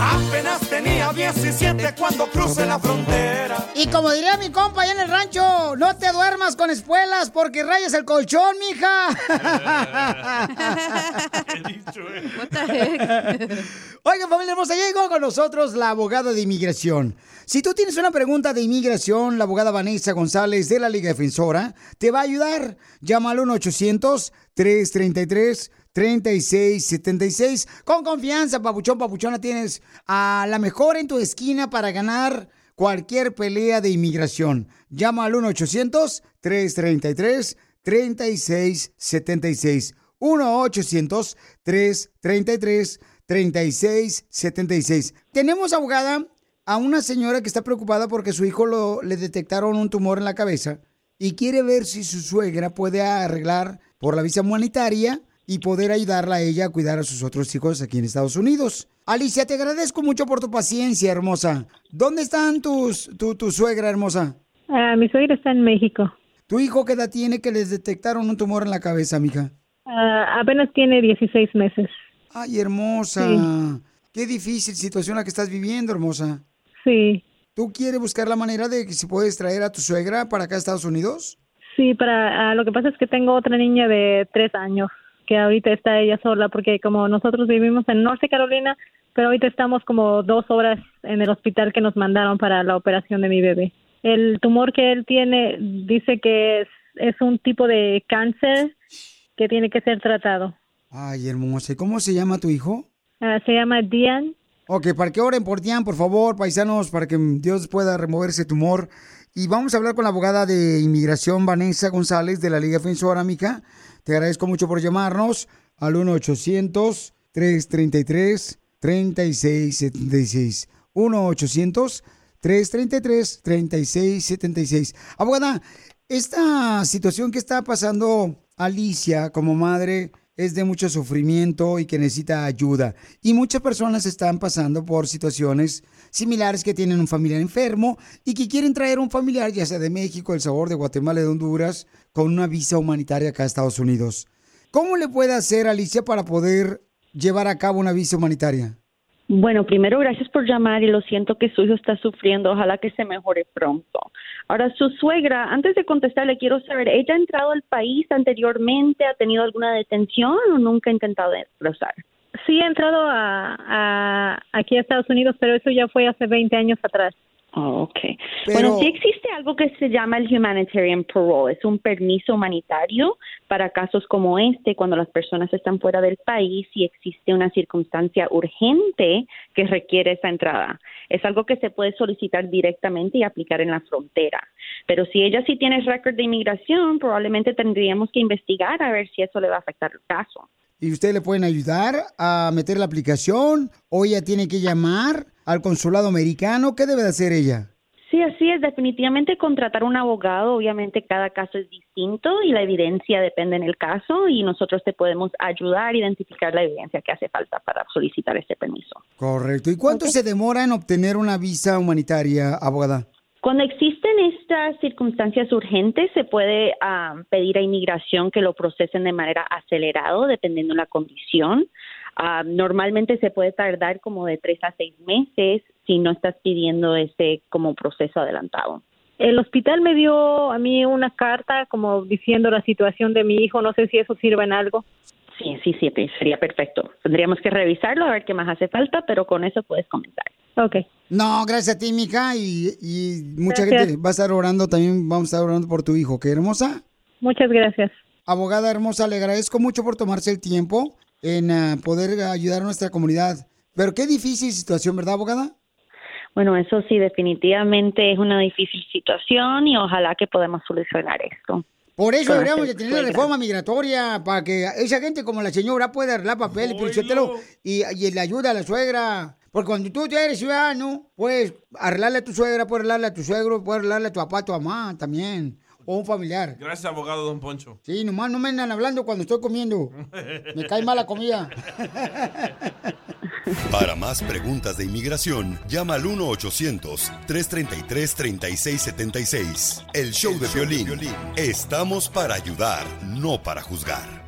Apenas tenía 17 cuando crucé la frontera. Y como diría mi compa allá en el rancho, no te duermas con espuelas porque rayas el colchón, mija. Oigan, familia hermosa, llegó con nosotros la abogada de inmigración. Si tú tienes una pregunta de inmigración, la abogada Vanessa González de la Liga Defensora te va a ayudar. Llama al 1-800-333-3676. Con confianza, papuchón, papuchona, tienes a la mejor en tu esquina para ganar cualquier pelea de inmigración. Llama al 1-800-333-3676. 1-800-333-3676. Tenemos, abogada, a una señora que está preocupada porque su hijo lo, le detectaron un tumor en la cabeza y quiere ver si su suegra puede arreglar por la visa humanitaria y poder ayudarla a ella a cuidar a sus otros hijos aquí en Estados Unidos. Alicia, te agradezco mucho por tu paciencia, hermosa. ¿Dónde están tus, tu, tu suegra, hermosa? Ah, mi suegra está en México. ¿Tu hijo qué edad tiene que les detectaron un tumor en la cabeza, mija? Ah, apenas tiene 16 meses. Ay, hermosa. Sí. Qué difícil situación la que estás viviendo, hermosa. Sí, ¿Tú quieres buscar la manera de que si puedes traer a tu suegra para acá a Estados Unidos? sí, para ah, lo que pasa es que tengo otra niña de tres años que ahorita está ella sola porque como nosotros vivimos en Norte Carolina, pero ahorita estamos como dos horas en el hospital que nos mandaron para la operación de mi bebé. El tumor que él tiene dice que es, es un tipo de cáncer que tiene que ser tratado. Ay, hermosa. ¿Y cómo se llama tu hijo? Ah, se llama Dian. Ok, para que oren por Dian, por favor, paisanos, para que Dios pueda remover ese tumor. Y vamos a hablar con la abogada de inmigración, Vanessa González, de la Liga Defensora, mica. Te agradezco mucho por llamarnos al 1-800-333-3676. 1-800-333-3676. Abogada, esta situación que está pasando Alicia como madre es de mucho sufrimiento y que necesita ayuda. Y muchas personas están pasando por situaciones similares que tienen un familiar enfermo y que quieren traer un familiar, ya sea de México, El Sabor, de Guatemala, de Honduras, con una visa humanitaria acá a Estados Unidos. ¿Cómo le puede hacer Alicia para poder llevar a cabo una visa humanitaria? Bueno, primero gracias por llamar y lo siento que su hijo está sufriendo. Ojalá que se mejore pronto. Ahora, su suegra, antes de contestarle, quiero saber, ¿ella ha entrado al país anteriormente? ¿Ha tenido alguna detención o nunca ha intentado cruzar? Sí, he entrado a, a- aquí a Estados Unidos, pero eso ya fue hace 20 años atrás. Oh, ok. Bueno, sí existe algo que se llama el humanitarian parole. Es un permiso humanitario para casos como este, cuando las personas están fuera del país y existe una circunstancia urgente que requiere esa entrada. Es algo que se puede solicitar directamente y aplicar en la frontera. Pero si ella sí tiene récord de inmigración, probablemente tendríamos que investigar a ver si eso le va a afectar el caso. ¿Y ustedes le pueden ayudar a meter la aplicación? ¿O ella tiene que llamar al consulado americano? ¿Qué debe de hacer ella? Sí, así es. Definitivamente contratar un abogado. Obviamente cada caso es distinto y la evidencia depende en el caso y nosotros te podemos ayudar a identificar la evidencia que hace falta para solicitar este permiso. Correcto. ¿Y cuánto se demora en obtener una visa humanitaria, abogada? Cuando existen estas circunstancias urgentes, se puede ah, pedir a inmigración que lo procesen de manera acelerada, dependiendo de la condición. Ah, normalmente se puede tardar como de tres a seis meses si no estás pidiendo este como proceso adelantado. El hospital me dio a mí una carta como diciendo la situación de mi hijo, no sé si eso sirve en algo. Sí, sí, sí, sería perfecto. Tendríamos que revisarlo a ver qué más hace falta, pero con eso puedes comenzar. Ok. No, gracias a ti, mija. Y, y mucha Gracias. gente va a estar orando también. Vamos a estar orando por tu hijo. ¿Qué hermosa? Muchas gracias. Abogada hermosa, le agradezco mucho por tomarse el tiempo en ah, poder ayudar a nuestra comunidad. Pero qué difícil situación, ¿verdad, abogada? Bueno, eso sí, definitivamente es una difícil situación y ojalá que podamos solucionar esto. Por eso deberíamos de tener la reforma migratoria, para que esa gente como la señora pueda arreglar papeles, Pelichotelo, y, y le ayuda a la suegra. Porque cuando tú ya eres ciudadano, puedes arreglarle a tu suegra, puedes arreglarle a tu suegro, puedes arreglarle a tu papá, a tu mamá también, o un familiar. Gracias, abogado Don Poncho. Sí, nomás no me andan hablando cuando estoy comiendo. Me cae mala comida. Para más preguntas de inmigración, llama al 1-800-333-3676. El show de violín. Estamos para ayudar, no para juzgar.